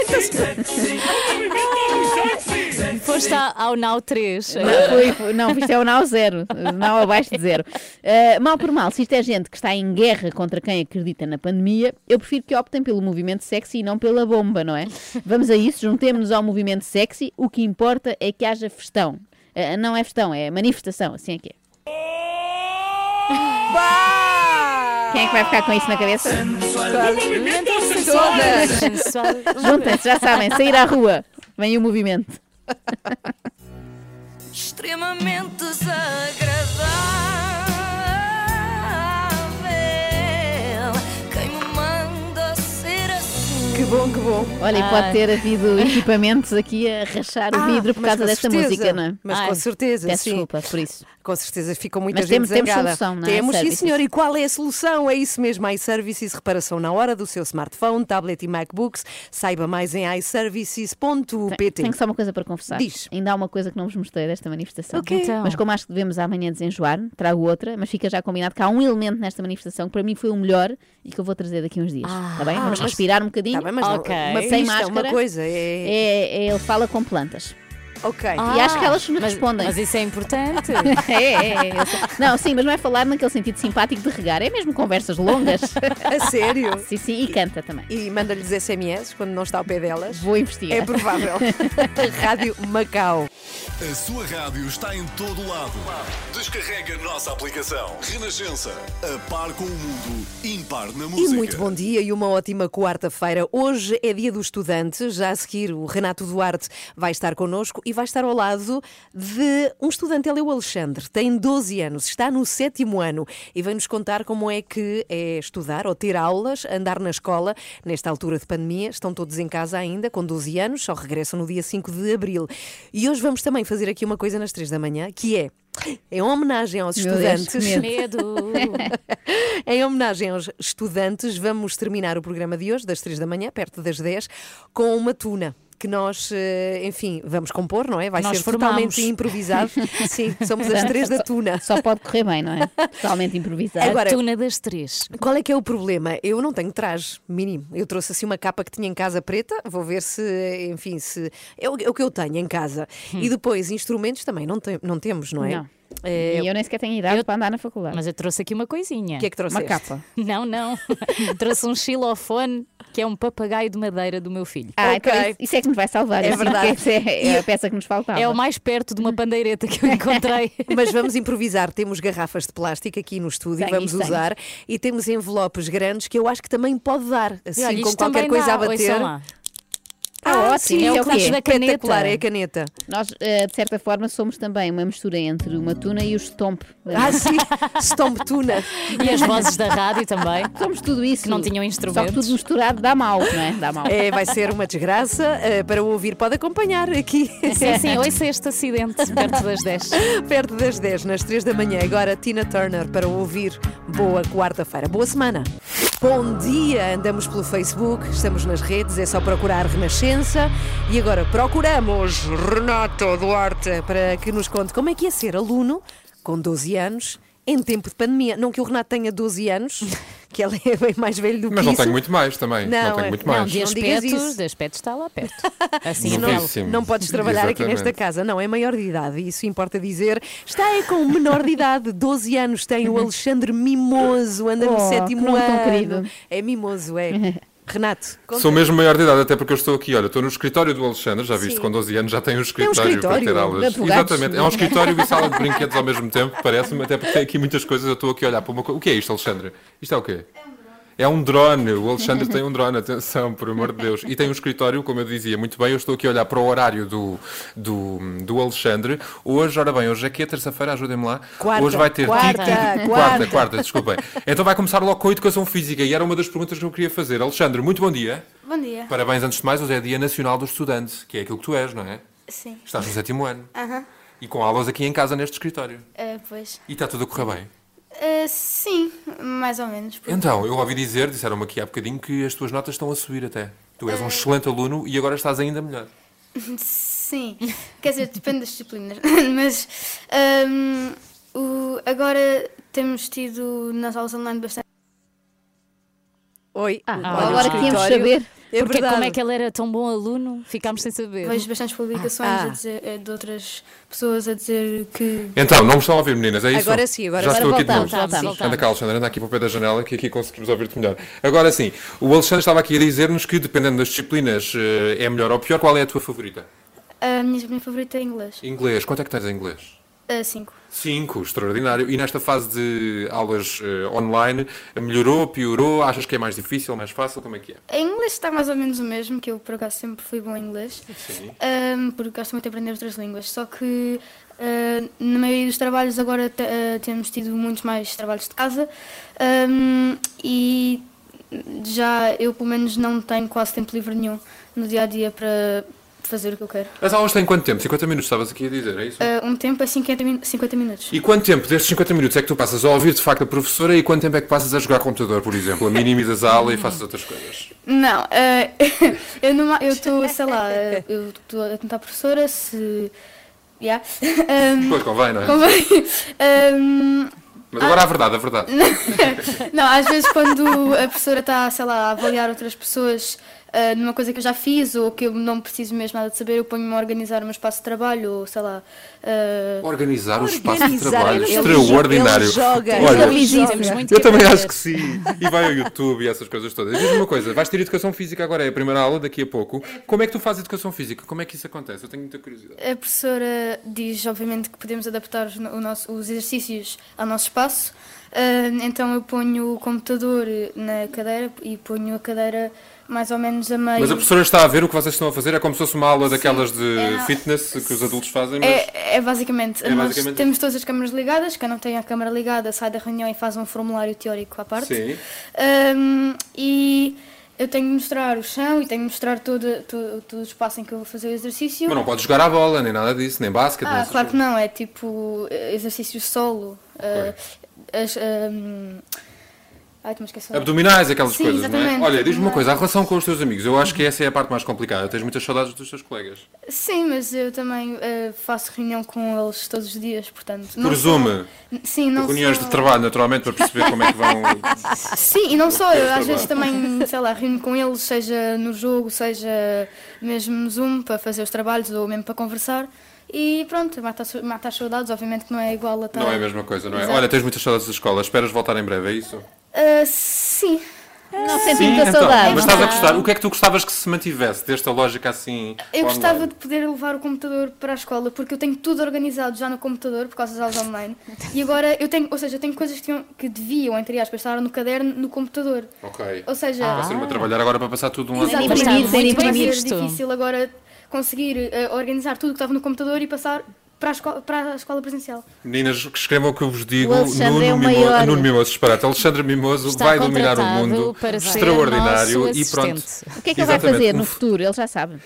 Foste à- ao Now 3. Não, foi, foi- não, isto é o Now zero, não abaixo de zero. Uh, mal por mal, se isto é gente que está em guerra contra quem acredita na pandemia, eu prefiro que optem pelo movimento sexy e não pela bomba, não é? Vamos a isso, juntemos-nos ao movimento sexy, o que importa é que haja festão. Uh, não é festão, é manifestação, assim é que é. Quem é que vai ficar com isso na cabeça? Todas. Juntem-se, já sabem, sair à rua. Vem o movimento. Extremamente desagradável. Que bom, que bom. Olha, e pode ter havido equipamentos aqui a rachar o Ah, vidro por causa desta certeza, música, não é? Mas Ai, com certeza, Peço sim. desculpa por isso. Com certeza ficou muita Mas gente temos- temos zangada. solução, não é? Temos, sim, senhor. E qual é a solução? É isso mesmo, iServices, reparação na hora do seu smartphone, tablet e MacBooks. Saiba mais em iServices.pt. Tenho só uma coisa para confessar. Diz. Ainda há uma coisa que não vos mostrei desta manifestação. O quê? Então. Mas como acho que devemos amanhã desenjoar, trago outra, mas fica já combinado que há um elemento nesta manifestação que para mim foi o melhor e que eu vou trazer daqui a uns dias. Está bem? Vamos mas- respirar um bocadinho. Bem, mas não- Ok. uma Sem pista, máscara. uma coisa. É... É, é- ele fala com plantas. Ok. e acho que elas me Ah, mas- respondem. Mas isso é importante. É, é, é. Não, sim, mas não é falar naquele sentido simpático de regar, é mesmo conversas longas. A sério? Sim, sim, e canta também. E manda-lhes SMS quando não está ao pé delas. Vou investigar. É provável. Rádio Macau. A sua rádio está em todo lado. Descarrega a nossa aplicação. Renascença. A par com o mundo. Impar na E música. muito bom dia e uma ótima quarta-feira. Hoje é dia do estudante. Já a seguir, o Renato Duarte vai estar connosco e vai estar ao lado de um estudante. Ele é o Alexandre, tem 12 anos, está no sétimo ano e vem-nos contar como é que é estudar ou ter aulas, andar na escola. Nesta altura de pandemia, estão todos em casa ainda, com 12 anos, só regressam no dia 5 de abril. E hoje vamos também fazer aqui uma coisa nas 3 da manhã, que é. Em homenagem aos Meu Deus, estudantes. que Medo. Em homenagem aos estudantes, vamos terminar o programa de hoje, das 3 da manhã, perto das 10, com uma tuna. Que nós, eh, enfim, vamos compor, não é? Vai Nós ser formamos. totalmente improvisado. Sim, somos as três da tuna. Só pode correr bem, não é? Totalmente improvisado. Agora- a tuna das três. Qual é que é o problema? Eu não tenho traje mínimo. Eu trouxe assim uma capa que tinha em casa preta. Vou ver se, enfim, se. É o, é o que eu tenho em casa. E depois, instrumentos também não, tem- não temos, não é? Não. É, E eu nem sequer tenho idade para andar na faculdade. Mas eu trouxe aqui uma coisinha. O que é que trouxeste? Uma capa. Não, não. trouxe um xilofone que é um papagaio de madeira do meu filho. Ah, então Ok. isso, isso é que nos vai salvar. É assim, verdade. é, é a peça que nos faltava. É o mais perto de uma pandeireta que eu encontrei. Mas vamos improvisar. Temos garrafas de plástico aqui no estúdio, Tenho, vamos tenho. usar. E temos envelopes grandes que eu acho que também pode dar. Assim, Olha, com qualquer coisa dá, a bater. Lá. Ah, ótimo. sim, é é o que quê? da caneta. Espetacular, é a caneta. Nós, eh, de certa forma, somos também uma mistura entre uma tuna e o stomp. Ah, sim, Stomp Tuna. E as vozes da rádio também. Somos tudo isso. Que não tinham Só que instrumentos. tudo misturado dá mal, não é? Dá mal. É, vai ser uma desgraça. eh, para o ouvir, pode acompanhar aqui. Sim, sim, ouça este acidente perto das 10. Perto das 10, nas 3 da manhã. Agora Tina Turner para o ouvir. Boa quarta-feira. Boa semana. Bom dia, andamos pelo Facebook, estamos nas redes, é só procurar Renascença. E agora procuramos Renato Duarte para que nos conte como é que é ser aluno com 12 anos em tempo de pandemia. Não que o Renato tenha 12 anos, que ele é bem mais velho do Mas que não isso. tenho muito mais também. Não, Não, tenho é- muito Não, mais. de Não digas aspecto, isso. de aspecto está lá perto. Assim, E não, não podes trabalhar aqui nesta casa, não, é maior de idade, isso importa dizer. Está aí com menor de idade, 12 anos, tem o Alexandre Mimoso, anda no Oh, sétimo ano. querido. É mimoso, é. Renato, conta. Sou mesmo maior de idade, até porque eu estou aqui, olha, estou no escritório do Alexandre, já viste, Sim. com 12 anos já tem um escritório, escritório? para ter aulas. Exatamente, é um escritório e sala de brinquedos ao mesmo tempo, parece-me, até porque tem aqui muitas coisas, eu estou aqui a olhar para uma coisa. O que é isto, Alexandre? Isto é o quê? É um drone, o Alexandre tem um drone, atenção, por amor de Deus. E tem um escritório, como eu dizia muito bem, eu estou aqui a olhar para o horário do, do, do Alexandre. Hoje, ora bem, hoje é que é terça-feira, ajudem-me lá. Quarta, hoje vai ter quarta, quarta. quarta, quarta, desculpem. Então vai começar logo com a educação física e era uma das perguntas que eu queria fazer. Alexandre, muito bom dia. Bom dia. Parabéns antes de mais, hoje é Dia Nacional do Estudante, que é aquilo que tu és, não é? Sim. Estás no sétimo ano. Aham. E com aulas aqui em casa neste escritório. Eh, pois. E está tudo a correr bem. Eh, sim, mais ou menos. porque- Então, eu ouvi dizer, disseram-me aqui há bocadinho, que as tuas notas estão a subir até. Tu és um Eh. excelente aluno e agora estás ainda melhor. Sim. Quer dizer, depende das disciplinas. Mas ahm, o- agora temos tido nas aulas online bastante. Oi. Ah, agora o queríamos saber. É Porque verdade. como é que ele era tão bom aluno, ficámos sem saber. Vejo bastantes publicações Ah. a dizer- eh, de outras pessoas a dizer que. Então, não me estão a ouvir, meninas, é isso? Agora sim, agora Já sim. estou Agora aqui de novo. voltamos, voltamos. Anda cá, Alexandre, anda aqui para o pé da janela que aqui conseguimos ouvir-te melhor. Agora sim, o Alexandre estava aqui a dizer-nos que, dependendo das disciplinas, eh, é melhor ou pior. Qual é a tua favorita? A minha disciplina favorita é inglês. Inglês. Quanto é que tens em inglês? A 5. Cinco, extraordinário. E nesta fase de aulas eh, online, melhorou, piorou? Achas que é mais difícil, mais fácil? Como é que é? Em inglês está mais ou menos o mesmo, que eu por acaso sempre fui bom em inglês. Sim. Ahm, porque gosto muito de aprender outras línguas. Só que ah, na maioria dos trabalhos agora ah, temos tido muitos mais trabalhos de casa Ahm, e já eu pelo menos não tenho quase tempo livre nenhum no dia a dia para fazer o que eu quero. As aulas têm quanto tempo? 50 minutos, estavas aqui a dizer, é isso? Ah, um tempo é 50, min- 50 minutos. E quanto tempo destes 50 minutos é que tu passas a ouvir de facto a professora e quanto tempo é que passas a jogar computador, por exemplo? A minimizas a aula e fazes outras coisas? Não, ah, eu não- eu estou, sei lá, ah, eu estou a tentar professora se. Yeah. Ahm, Pois, convém, não é? Convém. Ahm, Mas agora a verdade, a verdade. não, às vezes quando a professora está, sei lá, a avaliar outras pessoas ah, numa coisa que eu já fiz ou que eu não preciso mesmo nada de saber, eu ponho-me a organizar o meu espaço de trabalho ou, sei lá... ah, Organizar o espaço de trabalho, ele extraordinário. ele joga, Olha, ele joga. Eu também acho que sim. E vai ao YouTube e essas coisas todas. Diz-me uma coisa, vais ter educação física agora, é a primeira aula daqui a pouco. Como é que tu fazes educação física? Como é que isso acontece? Eu tenho muita curiosidade. A professora diz, obviamente, que podemos adaptar nosso- os exercícios ao nosso espaço. Ah, então eu ponho o computador na cadeira e ponho a cadeira mais ou menos a meio. Mas a professora está a ver o que vocês estão a fazer? É como se fosse uma aula daquelas de é- fitness que os adultos fazem. É, é basicamente. É Nós basicamente temos todas as câmaras ligadas. Quem não tem a câmara ligada sai da reunião e faz um formulário teórico à parte. Sim. Ahm, e eu tenho de mostrar o chão e tenho de mostrar todo, todo, todo o espaço em que eu vou fazer o exercício. Mas não podes jogar à bola, nem nada disso, nem basquete, nem Ah, claro que não, é tipo eh, exercício solo. eh, as, ahm, Ai. Abdominais, aquelas Sim, coisas, não é? exatamente. Olha, diz-me uma coisa, a relação com os teus amigos, eu acho que essa é a parte mais complicada. Tens muitas saudades dos teus colegas. Sim, mas eu também eh, faço reunião com eles todos os dias, portanto. Por só- Zoom? Sim, não Reuniões só... de trabalho, naturalmente, para perceber como é que vão. Sim, e não só, eu às vezes também, sei lá, reúno com eles, seja no jogo, seja mesmo no Zoom, para fazer os trabalhos ou mesmo para conversar. E pronto, mata, as- mata as saudades, obviamente que não é igual a estar... Não é a mesma coisa, não é? Exato. Olha, tens muitas saudades da escola, esperas voltar em breve, é isso? Ah, sim. Não Sim, então, Mas estás a gostar. O que é que tu gostavas que se mantivesse desta lógica assim? Eu gostava online? de poder levar o computador para a escola, porque eu tenho tudo organizado já no computador, por causa das aulas online. E agora eu tenho, ou seja, eu tenho coisas que, tinham- que deviam, entre aspas, estar no caderno, no computador. Ok. Ou seja, Vai ser trabalhar agora para passar tudo um lado para o Exatamente, imprimir difícil agora conseguir eh, organizar tudo que estava no computador e passar para a escola, para a escola presencial. Meninas, que escrevam o que eu vos digo. Nuno, é o Mimo- maior. Nuno Mimoso, disparate. Alexandre Mimoso Está vai dominar o mundo. para ser Extraordinário. nosso E pronto. O que é que ele vai fazer no futuro? Ele já sabe.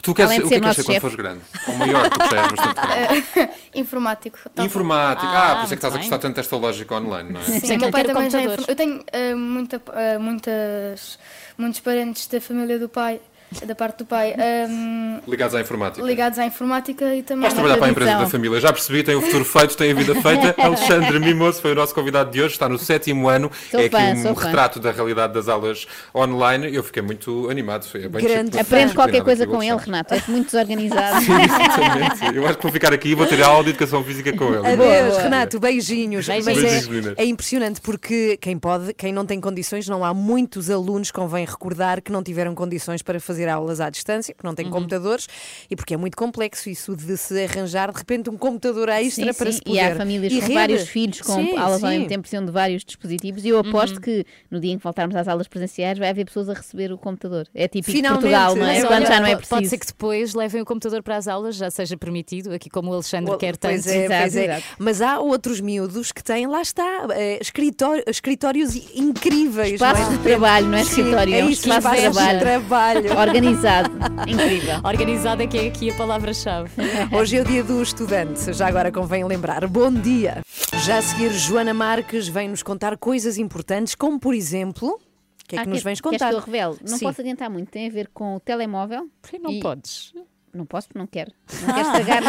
Tu queres, Além de o que é ser que queres ser quando fores grande? Ou maior, porque já és bastante grande. Informático. tá bom. Informática. Ah, por isso é que estás a bem. gostar tanto desta lógica online, não é? Sim, o meu pai também já é inform- Eu tenho eh, muita, eh, muitas, muitos parentes da família do pai, da parte do pai, ehm, Ligados à informática. ligados à informática e também Vais trabalhar para a empresa da família. Já percebi, tem o futuro feito, tem a vida feita. Alexandre Mimoso foi o nosso convidado de hoje, está no sétimo ano. Sou é aqui fã, um sou fã. retrato da realidade das aulas online. Eu fiquei muito animado. Foi bem disciplinado, Aprende qualquer coisa aqui, com ele. Renato. És muito desorganizado. Sim, exatamente. Eu acho que vou ficar aqui e vou ter aula de educação física com ele. Adeus, Renato, beijinhos. Beijinhos. Mas é, é impressionante porque quem pode, quem não tem condições, não há muitos alunos, convém recordar, que não tiveram condições para fazer aulas à distância, que não têm Uhum. computadores, e porque é muito complexo isso de se arranjar de repente um computador extra Sim, para sim. se poder. E há famílias E com rede. vários filhos com Sim, aulas ao sim. mesmo tempo, precisam de vários dispositivos. E eu aposto que no dia em que voltarmos às aulas presenciais vai haver pessoas a receber o computador. É típico de Portugal, não é? Quando já não é pode- preciso. Pode ser que depois levem o computador para as aulas, já seja permitido, aqui como o Alexandre quer tanto. Pois é, pois é. Mas há outros miúdos que têm, lá está, eh, escritório- escritórios incríveis. Espaços não é? de trabalho, não é Sim, escritório, é é um isso, espaço de espaços trabalho. trabalho. Organizado. Incrível. Organizado é que é aqui a palavra-chave. Hoje é o dia do estudante, já agora convém lembrar. Bom dia! Já a seguir, Joana Marques vem nos contar coisas importantes, como por exemplo. O que é Ah, que nos quer- vens queres contar? que eu revele? Não Sim. posso adiantar muito, tem a ver com o telemóvel. Porque não e- podes. Não posso porque não quero. Não quero estragar,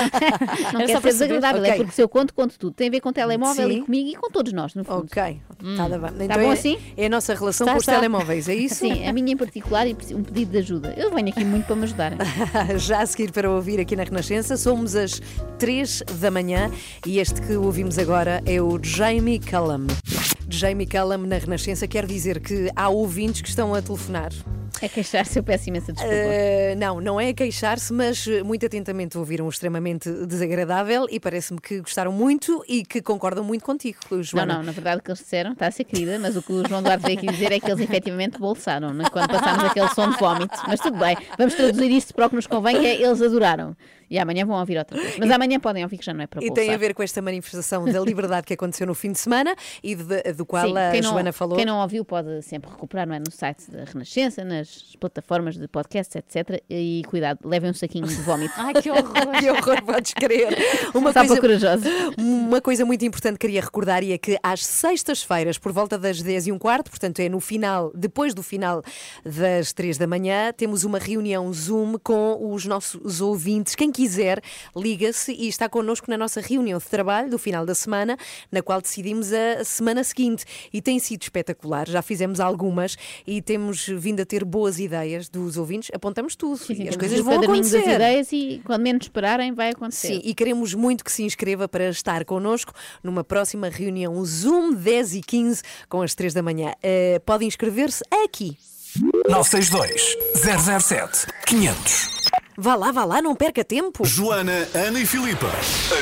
não, quero ser desagradável. É Ok. porque se eu conto, conto tudo. Tem a ver com telemóvel Sim. e comigo e com todos nós, no fundo. Ok, está bem. Tá Então bom é, assim? É a nossa relação Está, com os está. telemóveis, é isso? Sim, a minha em particular e um pedido de ajuda. Eu venho aqui muito para me ajudarem. Já a seguir para ouvir aqui na Renascença, somos às 3 da manhã e este que ouvimos agora é o Jamie Cullum. Jamie Cullum na Renascença quer dizer que há ouvintes que estão a telefonar. É queixar-se, eu peço imensa desculpa. Eh, não, não é queixar-se, mas eh, muito atentamente ouviram um extremamente desagradável e parece-me que gostaram muito e que concordam muito contigo, Não, Joana. não, na verdade o que eles disseram, está a ser querida, mas o que o João Duarte veio aqui dizer é que eles efetivamente bolsaram né, quando passámos aquele som de vómito. Mas tudo bem, vamos traduzir isto para o que nos convém, que é eles adoraram. E amanhã vão ouvir outra vez. Mas amanhã podem ouvir que já não é para E tem a ver com esta manifestação da liberdade que aconteceu no fim de semana e de- do qual Sim, a quem não, Joana falou. Quem não ouviu pode sempre recuperar não é, no site da Renascença, nas plataformas de podcast, etc. E cuidado, levem um saquinho de vómito. Ai, que horror! que horror, podes crer. Uma Só coisa, corajosos. uma coisa muito importante que queria recordar e é que às sextas-feiras, por volta das 10 e um quarto, portanto é no final, depois do final das 3 da manhã, temos uma reunião Zoom com os nossos ouvintes. Quem quiser, liga-se e está connosco na nossa reunião de trabalho do final da semana, na qual decidimos a semana seguinte. E tem sido espetacular. Já fizemos algumas e temos vindo a ter boas ideias dos ouvintes. Apontamos tudo e as coisas vão das acontecer. ideias e quando menos esperarem vai acontecer. Sim, e queremos muito que se inscreva para estar connosco numa próxima reunião Zoom 10 e 15 com as 3 da manhã. Eh, pode inscrever-se aqui. 962 007 500. Vá lá, vá lá, não perca tempo. Joana, Ana e Filipa.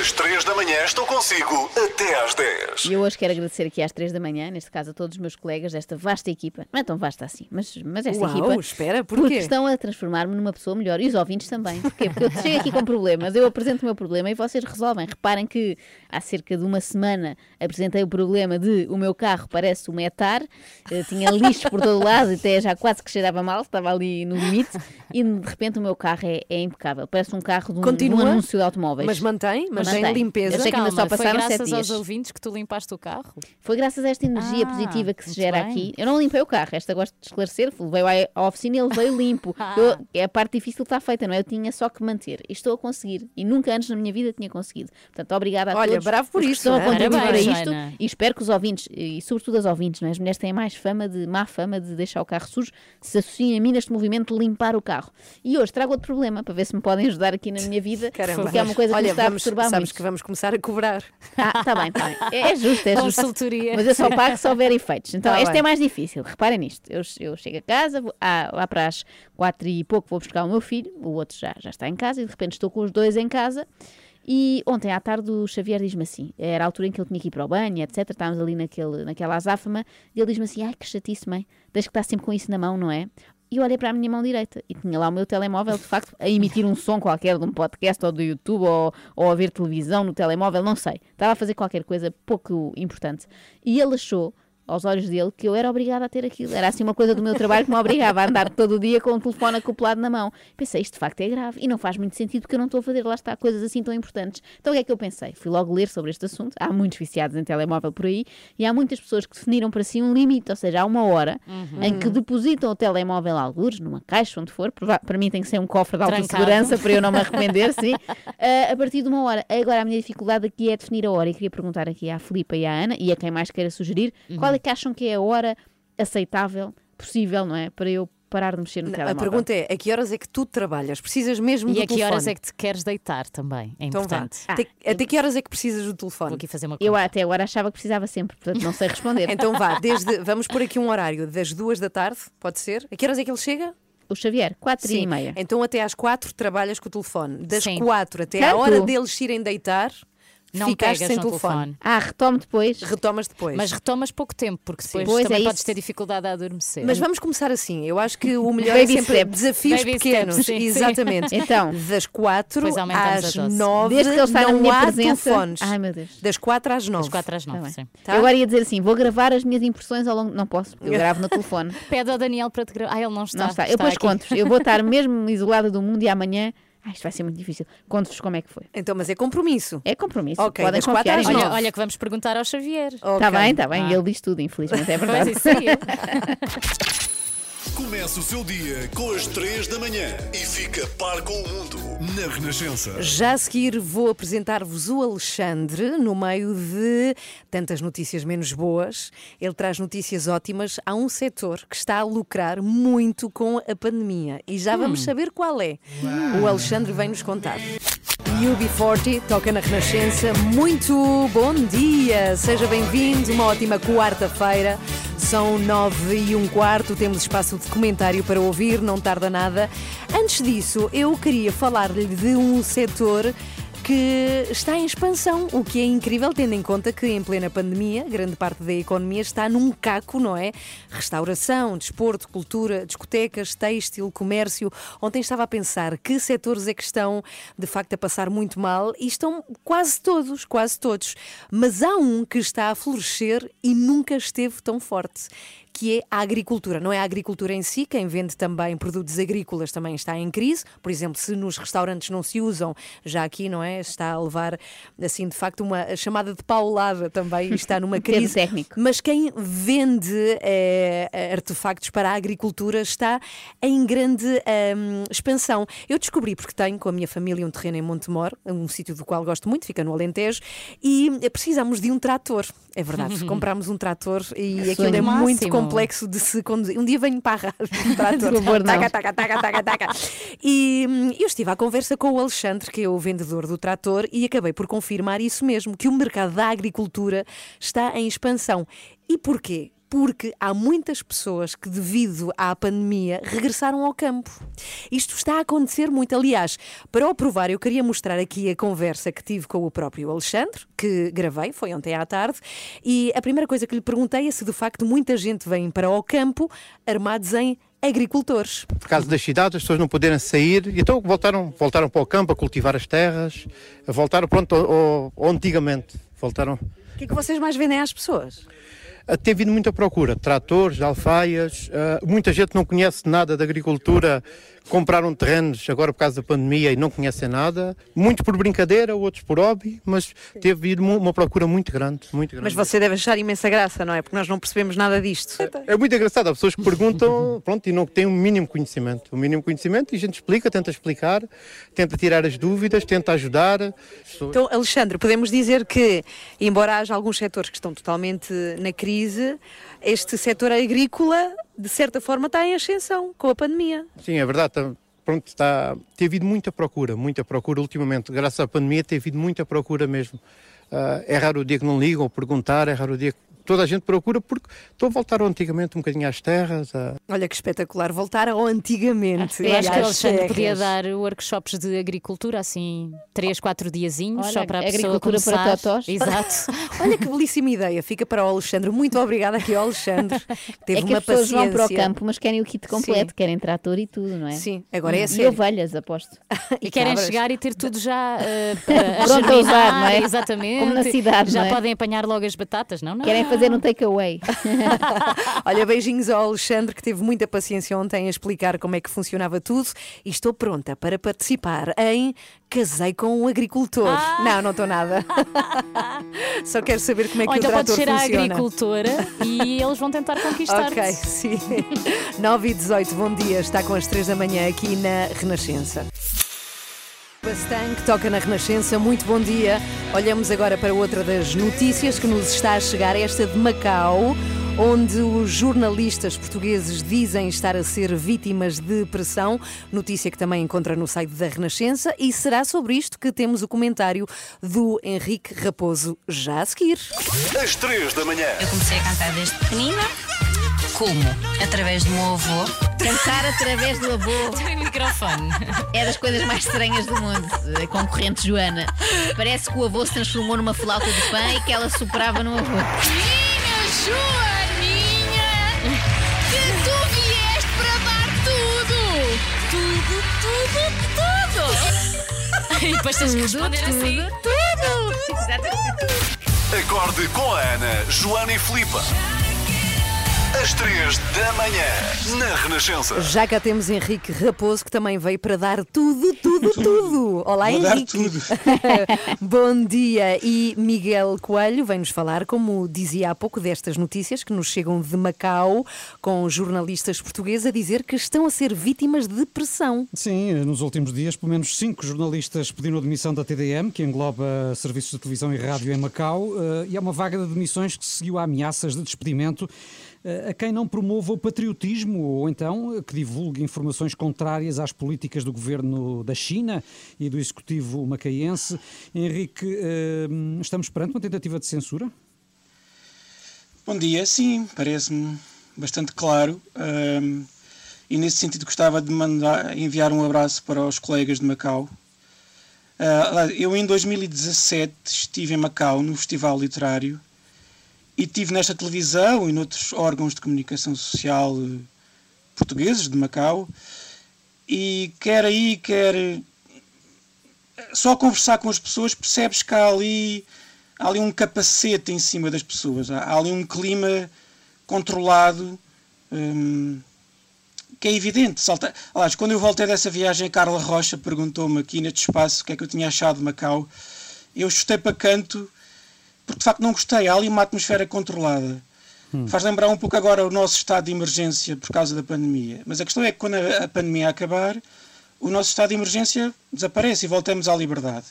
Às 3 da manhã estou consigo até às 10. E eu hoje quero agradecer aqui às três da manhã, neste caso a todos os meus colegas desta vasta equipa. Não é tão vasta assim, mas, mas esta Uau, equipa. espera, porquê? Porque estão a transformar-me numa pessoa melhor. E os ouvintes também. Porquê? Porque eu chego aqui com problemas, eu apresento o meu problema e vocês resolvem. Reparem que há cerca de uma semana apresentei o problema de o meu carro parece um etar, eh, tinha lixo por todo lado, até já quase que cheirava mal, estava ali no limite, e de repente o meu carro é, é impecável. Parece um carro de um, de um Continua? anúncio de automóveis. Mas mantém? Mantém a limpeza? Eu sei que ainda só Calma, foi passaram graças sete dias. aos ouvintes que tu limpaste o carro? Foi graças a esta energia Ah, positiva que se gera bem. aqui. Eu não limpei o carro, esta gosto de esclarecer. Veio à- oficina e ele veio limpo. Ah. Eu- é a parte difícil está feita, não é? Eu tinha só que manter. E estou a conseguir. E nunca antes na minha vida tinha conseguido. Portanto, obrigada a Olha, todos. bravo por isso, Estão a hein? contribuir para isto. Joana. E espero que os ouvintes, e sobretudo as ouvintes, não é? as mulheres têm mais fama de, má fama de deixar o carro sujo, se associem a mim neste movimento de limpar o carro. E hoje trago outro problema para ver se me podem ajudar aqui na minha vida. Caramba. Porque é uma coisa que Olha, me está vamos, a perturbar sabes muito. que vamos começar a cobrar. Ah, está bem, está bem. É, é justo, é justo. Consultoria. Mas eu só pago se houver efeitos. Então, Tá este bem. é mais difícil. Reparem nisto. Eu, eu chego a casa, vou, ah, lá para as quatro e pouco vou buscar o meu filho, o outro já, já está em casa, e de repente estou com os dois em casa. E ontem à tarde o Xavier diz-me assim: era a altura em que ele tinha que ir para o banho, etc. Estávamos ali naquele, naquela azáfama, e ele diz-me assim: ai que chatice, mãe, deixa que está sempre com isso na mão, não é? E eu olhei para a minha mão direita e tinha lá o meu telemóvel, de facto, a emitir um som qualquer de um podcast ou do YouTube ou, ou a ver televisão no telemóvel, não sei. Estava a fazer qualquer coisa pouco importante. E ele achou, aos olhos dele, que eu era obrigada a ter aquilo. Era assim uma coisa do meu trabalho que me obrigava a andar todo o dia com o telefone acoplado na mão. Pensei, isto de facto é grave e não faz muito sentido porque eu não estou a fazer, lá está, coisas assim tão importantes. Então o que é que eu pensei? Fui logo ler sobre este assunto. Há muitos viciados em telemóvel por aí e há muitas pessoas que definiram para si um limite, ou seja, há uma hora Uhum. em que depositam o telemóvel a algures, numa caixa, onde for. Para mim tem que ser um cofre de alta Trancado. segurança para eu não me arrepender, sim. Ah, a partir de uma hora. Agora a minha dificuldade aqui é definir a hora e queria perguntar aqui à Filipa e à Ana e a quem mais queira sugerir Uhum. qual é que acham que é a hora aceitável, possível, não é? Para eu parar de mexer no A telemóvel. pergunta é: a que horas é que tu trabalhas? Precisas mesmo E do a que telefone? horas é que te queres deitar também? É Então vá. importante. Até, até que horas é que precisas do telefone? Vou aqui fazer uma Eu conta. até agora achava que precisava sempre, portanto não sei responder. Então vá, desde, vamos pôr aqui um horário das duas da tarde, pode ser? A que horas é que ele chega? O Xavier, quatro e meia. Então até às quatro trabalhas com o telefone. Das Sim. quatro até à Tanto? hora deles irem deitar, Não ficaste sem telefone. telefone. Ah, retomo depois. Retomas depois. Mas retomas pouco tempo, porque depois Pois, também é podes ter dificuldade a adormecer. Mas vamos começar assim. Eu acho que o melhor é sempre steps. desafios Baby pequenos. steps, sim, sim. Exatamente. Então. das quatro Depois às nove Desde que ele está na não minha há presença. telefones. Ai meu Deus. Das quatro às nove. Das 4 às 9, Tá sim. Tá? Eu agora ia dizer assim: vou gravar as minhas impressões ao longo. Não posso, porque eu gravo no telefone. Pede ao Daniel para te gravar. Ah, ele não está. não está. Eu depois conto. Eu vou estar mesmo isolada do mundo e amanhã. Ai, isto vai ser muito difícil. Conto-vos como é que foi. Então, mas é compromisso. É compromisso. Ok, Podem das quatro confiar em às. Olha, olha que vamos perguntar ao Xavier. Está bem, está bem. Ah. Ele diz tudo, infelizmente, é verdade. Pois isso aí. Começa o seu dia com as 3 da manhã e fica par com o mundo na Renascença. Já a seguir vou apresentar-vos o Alexandre no meio de tantas notícias menos boas. Ele traz notícias ótimas. Há um setor que está a lucrar muito com a pandemia e já vamos saber qual é. O Alexandre vem nos contar. UB40 toca na Renascença. Muito bom dia, seja bem-vindo. Uma ótima quarta-feira. São nove e um quarto. Temos espaço de comentário para ouvir, não tarda nada. Antes disso, eu queria falar-lhe de um setor que está em expansão, o que é incrível, tendo em conta que em plena pandemia, grande parte da economia está num caco, não é? Restauração, desporto, cultura, discotecas, têxtil, comércio. Ontem estava a pensar que setores é que estão de facto a passar muito mal e estão quase todos, quase todos. Mas há um que está a florescer e nunca esteve tão forte que é a agricultura. Não é a agricultura em si, quem vende também produtos agrícolas também está em crise. Por exemplo, se nos restaurantes não se usam, já aqui, não é? Está a levar, assim, de facto, uma chamada de paulada também, está numa crise. técnico. Mas quem vende eh, artefactos para a agricultura está em grande ehm, expansão. Eu descobri, porque tenho com a minha família um terreno em Montemor, um sítio do qual gosto muito, fica no Alentejo, e precisamos de um trator. É verdade, comprámos um trator e aquilo é muito máximo. Complexo de se conduzir. Um dia venho para trator. Por favor, não. taca, taca, taca, taca, taca. E hum, eu estive à conversa com o Alexandre, que é o vendedor do trator, e acabei por confirmar isso mesmo, que o mercado da agricultura está em expansão. E porquê? Porque há muitas pessoas que, devido à pandemia, regressaram ao campo. Isto está a acontecer muito. Aliás, para o provar, eu queria mostrar aqui a conversa que tive com o próprio Alexandre, que gravei, foi ontem à tarde, e a primeira coisa que lhe perguntei é se de facto muita gente vem para o campo armados em agricultores. por causa das cidades, as pessoas não poderem sair, então voltaram, voltaram para o campo a cultivar as terras, voltaram pronto ao, ao- ao antigamente, voltaram O que é que vocês mais vendem às pessoas? A ter havido muita procura, tratores, alfaias, ah, muita gente não conhece nada da agricultura, compraram terrenos agora por causa da pandemia e não conhecem nada, muitos por brincadeira, outros por hobby, mas teve uma procura muito grande, muito grande. Mas você deve achar imensa graça, não é? Porque nós não percebemos nada disto. É muito engraçado, há pessoas que perguntam, pronto, e não têm o mínimo conhecimento. O mínimo conhecimento e a gente explica, tenta explicar, tenta tirar as dúvidas, tenta ajudar. Então, Alexandre, podemos dizer que, embora haja alguns setores que estão totalmente na crise, este setor agrícola, de certa forma, está em ascensão com a pandemia. Sim, é verdade. tá- pronto, está, tem havido muita procura, muita procura ultimamente. Graças à pandemia tem havido muita procura mesmo. Ah, é raro o dia que não ligam ou perguntar, é raro o dia que toda a gente procura porque estou a voltar ao antigamente um bocadinho às terras. a- Olha que espetacular, voltar ao antigamente. Eu acho e que Alexandre podia dar workshops de agricultura, assim, três, quatro diazinhos, Olha, só para a pessoa agricultura para começar. totós. Exato. Olha que belíssima ideia, fica para o Alexandre. Muito obrigada aqui ao Alexandre. que Teve é que uma as pessoas paciência. vão para o campo, mas querem o kit completo, Sim. querem trator e tudo, não é? Sim, agora é e, a E sério. ovelhas, aposto. E querem cabras. chegar e ter tudo já a Pronto a usar, não é? Exatamente. Como na cidade, Já não é? podem apanhar logo as batatas, não? não. Querem fazer um takeaway. Olha, beijinhos ao Alexandre, que teve muita paciência ontem a explicar como é que funcionava tudo. E estou pronta para participar em Casei com um Agricultor. Ah! Não, não estou nada. Só quero saber como é que Ou o então pode trator ser a funciona. agricultora e eles vão tentar conquistar-te. Ok, sim. 9 e 18, bom dia. Está com as 3 da manhã aqui na Renascença. Bastante toca na Renascença, muito bom dia. Olhamos agora para outra das notícias que nos está a chegar, esta de Macau, onde os jornalistas portugueses dizem estar a ser vítimas de pressão. Notícia que também encontra no site da Renascença. E será sobre isto que temos o comentário do Henrique Raposo já a seguir. Às 3 da manhã. Eu comecei a cantar desde pequenina. Como? Através do meu avô. Cantar através do avô. Tem microfone. É das coisas mais estranhas do mundo. A concorrente Joana. Parece que o avô se transformou numa flauta de pão e que ela soprava no avô. Minha Joaninha, que tu vieste para dar tudo. Tudo, tudo, tudo. E depois tens que responder assim. Tudo. Acorde com a Ana, Joana e Filipa. Às 3 da manhã, na Renascença. Já cá temos Henrique Raposo, que também veio para dar tudo, tudo, tudo. Olá, Vou dar Henrique. tudo. Bom dia. E Miguel Coelho vem-nos falar, como dizia há pouco, destas notícias que nos chegam de Macau, com jornalistas portugueses a dizer que estão a ser vítimas de pressão. Sim, nos últimos dias, pelo menos cinco jornalistas pediram a demissão da TDM, que engloba serviços de televisão e rádio em Macau, eh, e há uma vaga de demissões que seguiu a ameaças de despedimento a quem não promova o patriotismo ou então que divulgue informações contrárias às políticas do governo da China e do executivo macaense. Henrique, eh, estamos perante uma tentativa de censura? Bom dia, sim, parece-me bastante claro. ahm, e nesse sentido gostava de mandar, enviar um abraço para os colegas de Macau. Ah, eu em 2017 estive em Macau no Festival Literário e estive nesta televisão e noutros órgãos de comunicação social eh, portugueses de Macau e quer aí, quer eh, só conversar com as pessoas percebes que há ali, há ali um capacete em cima das pessoas, há, há ali um clima controlado hum, que é evidente. Salta... Aliás, quando eu voltei dessa viagem, Carla Rocha perguntou-me aqui neste espaço o que é que eu tinha achado de Macau. Eu chutei para canto porque de facto não gostei. Há ali uma atmosfera controlada. Faz lembrar um pouco agora o nosso estado de emergência por causa da pandemia. Mas a questão é que quando a, pandemia acabar, o nosso estado de emergência desaparece e voltamos à liberdade.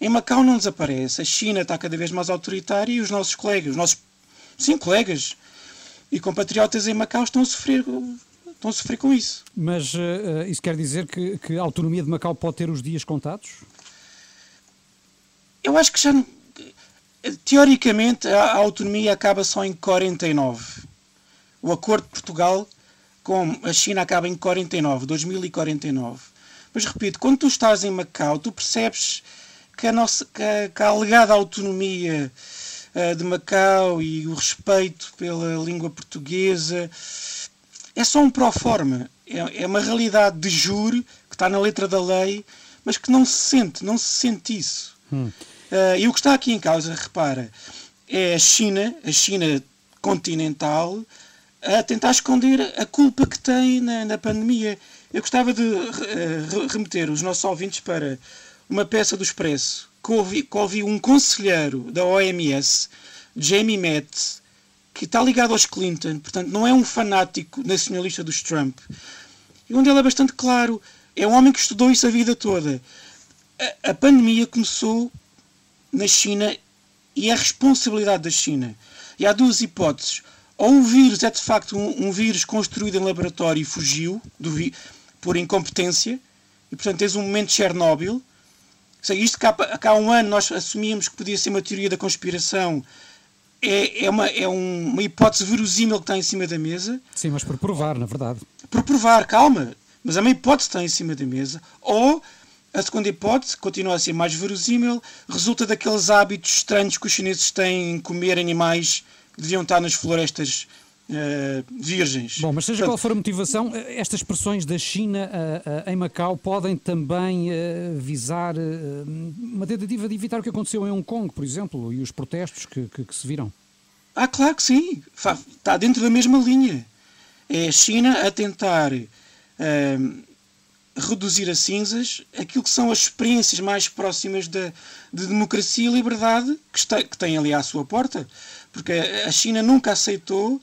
Em Macau não desaparece. A China está cada vez mais autoritária e os nossos colegas, os nossos, sim, colegas e compatriotas em Macau estão a sofrer, estão a sofrer com isso. Mas eh, isso quer dizer que, que a autonomia de Macau pode ter os dias contados? Eu acho que já. não- Teoricamente, a, autonomia acaba só em 49. O acordo de Portugal com a China acaba em 49, 2049. Mas repito, quando tu estás em Macau, tu percebes que a, nossa, que a, que a alegada autonomia eh, de Macau e o respeito pela língua portuguesa é só um pró-forma. É, é uma realidade de jure que está na letra da lei, mas que não se sente, não se sente isso. Uh, e o que está aqui em causa, repara, é a China, a China continental, a tentar esconder a culpa que tem na, na pandemia. Eu gostava de re- remeter os nossos ouvintes para uma peça do Expresso que ouvi, que ouvi um conselheiro da OMS, Jamie Metz, que está ligado aos Clinton, portanto não é um fanático nacionalista dos Trump, e onde ele é bastante claro. É um homem que estudou isso a vida toda. A, a pandemia começou na China e é responsabilidade da China. E há duas hipóteses. Ou o vírus é de facto um, um vírus construído em laboratório e fugiu do vi- por incompetência, e portanto tens um momento de Chernobyl. Seja, Isto há, que há um ano nós assumíamos que podia ser uma teoria da conspiração é, é, uma, é um- uma hipótese verosímil que está em cima da mesa Sim, mas por provar, na verdade. por provar, calma, mas é uma hipótese que está em cima da mesa, ou a segunda hipótese, que continua a ser mais verosímil, resulta daqueles hábitos estranhos que os chineses têm em comer animais que deviam estar nas florestas eh, virgens. Bom, mas seja qual for a motivação, eh, estas pressões da China eh, eh, em Macau podem também visar uma tentativa de evitar o que aconteceu em Hong Kong, por exemplo, e os protestos que, que- que se viram. Ah, claro que sim. Está dentro da mesma linha. É a China a tentar reduzir a cinzas aquilo que são as experiências mais próximas da, de democracia e liberdade que, está, que tem ali à sua porta. Porque a China nunca aceitou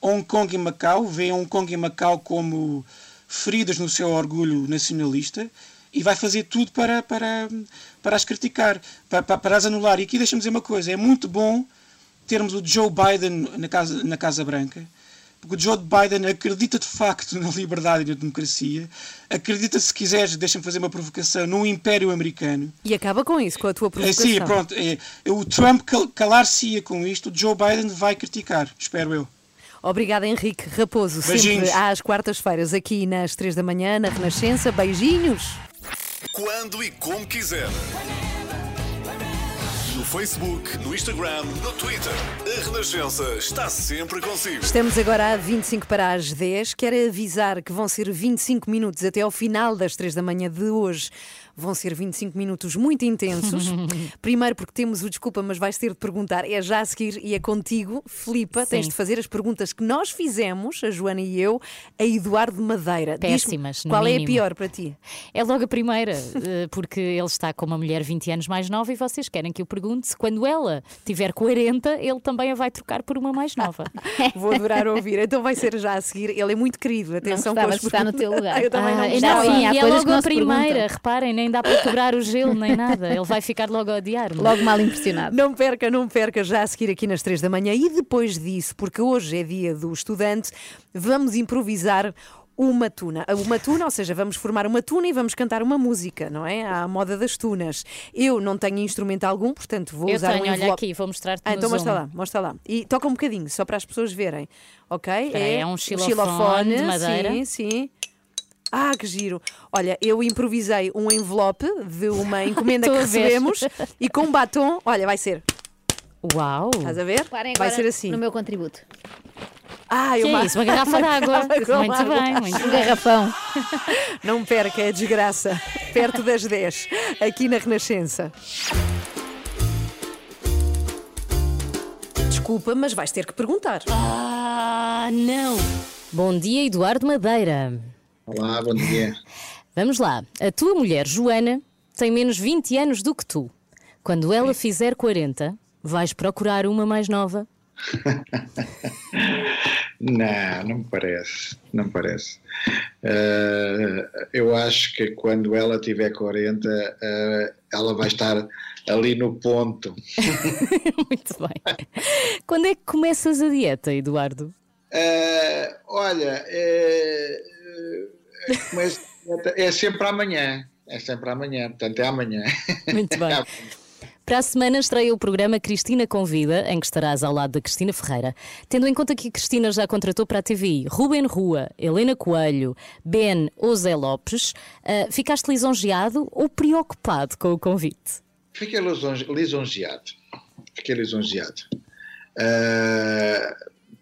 Hong Kong e Macau, vê Hong Kong e Macau como feridas no seu orgulho nacionalista e vai fazer tudo para, para, para as criticar, para, para, para as anular. E aqui deixa-me dizer uma coisa: é muito bom termos o Joe Biden na Casa, na casa Branca, porque o Joe Biden acredita de facto na liberdade e na democracia, acredita, se quiseres, deixa-me fazer uma provocação, no Império Americano. E acaba com isso, com a tua É, provocação. sim, pronto. É, o Trump cal- calar-se-ia com isto, o Joe Biden vai criticar, espero eu. Obrigada, Henrique Raposo, Beijinhos. sempre às quartas-feiras, aqui nas três da manhã, na Renascença. Beijinhos! Quando e como quiser. No Facebook, no Instagram, no Twitter. A Renascença está sempre consigo. Estamos agora a 25 para as 10. Quero avisar que vão ser 25 minutos até ao final das 3 da manhã de hoje. Vão ser 25 minutos muito intensos. Primeiro porque temos o desculpa, mas vais ter de perguntar. É já a seguir e é contigo, Filipa. Tens de fazer as perguntas que nós fizemos, a Joana e eu, a Eduardo Madeira. Péssimas, no Qual é a mínimo. pior para ti? É logo a primeira, eh, porque ele está com uma mulher 20 anos mais nova e vocês querem que eu pergunte se quando ela tiver 40, ele também a vai trocar por uma mais nova. Vou adorar ouvir. Então vai ser já a seguir. Ele é muito querido. Atenção gostava com as de estar no teu lugar. Eu também Ah, não gostava. não, Sim, e é logo não a primeira, perguntam. reparem, nem dá para quebrar o gelo, nem nada. Ele vai ficar logo a odiar-me. Logo mal impressionado. Não perca, não perca já a seguir aqui nas 3 da manhã e depois disso, porque hoje é dia do estudante, vamos improvisar uma tuna. Uma tuna, ou seja, vamos formar uma tuna e vamos cantar uma música, não é? À moda das tunas. Eu não tenho instrumento algum, portanto vou Eu usar tenho, um olha envelope. aqui, vou mostrar-te Ah, então mostra lá, mostra lá. E toca um bocadinho, só para as pessoas verem. Ok? Aí, é um xilofone de madeira. Sim, sim. Ah, que giro. Olha, eu improvisei um envelope de uma encomenda que recebemos e com batom, olha, vai ser. Uau! Estás a ver? Vai agora ser assim. no meu contributo. Ah, Que uma... é isso? Uma garrafa d'água. Muito água. bem, muito Um garrafão. Não perca, é desgraça. Perto das 10, aqui na Renascença. Desculpa, mas vais ter que perguntar. Ah, não! Bom dia, Eduardo Madeira. Olá, bom dia. Vamos lá. A tua mulher, Joana, tem menos 20 anos do que tu. Quando ela fizer 40, vais procurar uma mais nova? Não, não me parece, não me parece. Eh, eu acho que quando ela tiver 40, eh, ela vai estar ali no ponto. Muito bem. Quando é que começas a dieta, Eduardo? Eh, olha, é sempre amanhã. É sempre amanhã, portanto é amanhã. Muito bem. Para a semana estreia o programa Cristina Convida, em que estarás ao lado da Cristina Ferreira. Tendo em conta que a Cristina já contratou para a TVI Ruben Rua, Helena Coelho, Ben ou Zé Lopes, ah, ficaste lisonjeado ou preocupado com o convite? Fiquei lisonje- lisonjeado. Fiquei lisonjeado. Ah,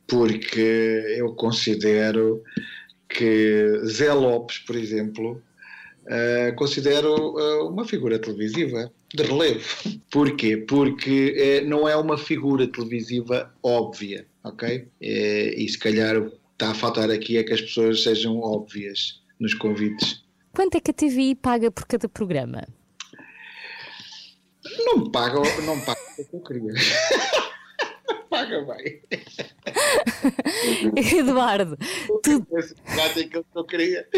porque eu considero que Zé Lopes, por exemplo, ah, considero ah, uma figura televisiva de relevo. Porquê? Porque eh, não é uma figura televisiva óbvia, ok? E se calhar o que está a faltar aqui é que as pessoas sejam óbvias nos convites. Quanto é que a TVI paga por cada programa? Não me pagam, não me pagam o que eu queria. não paga bem. Eduardo, tu... Já tem aquilo que eu queria.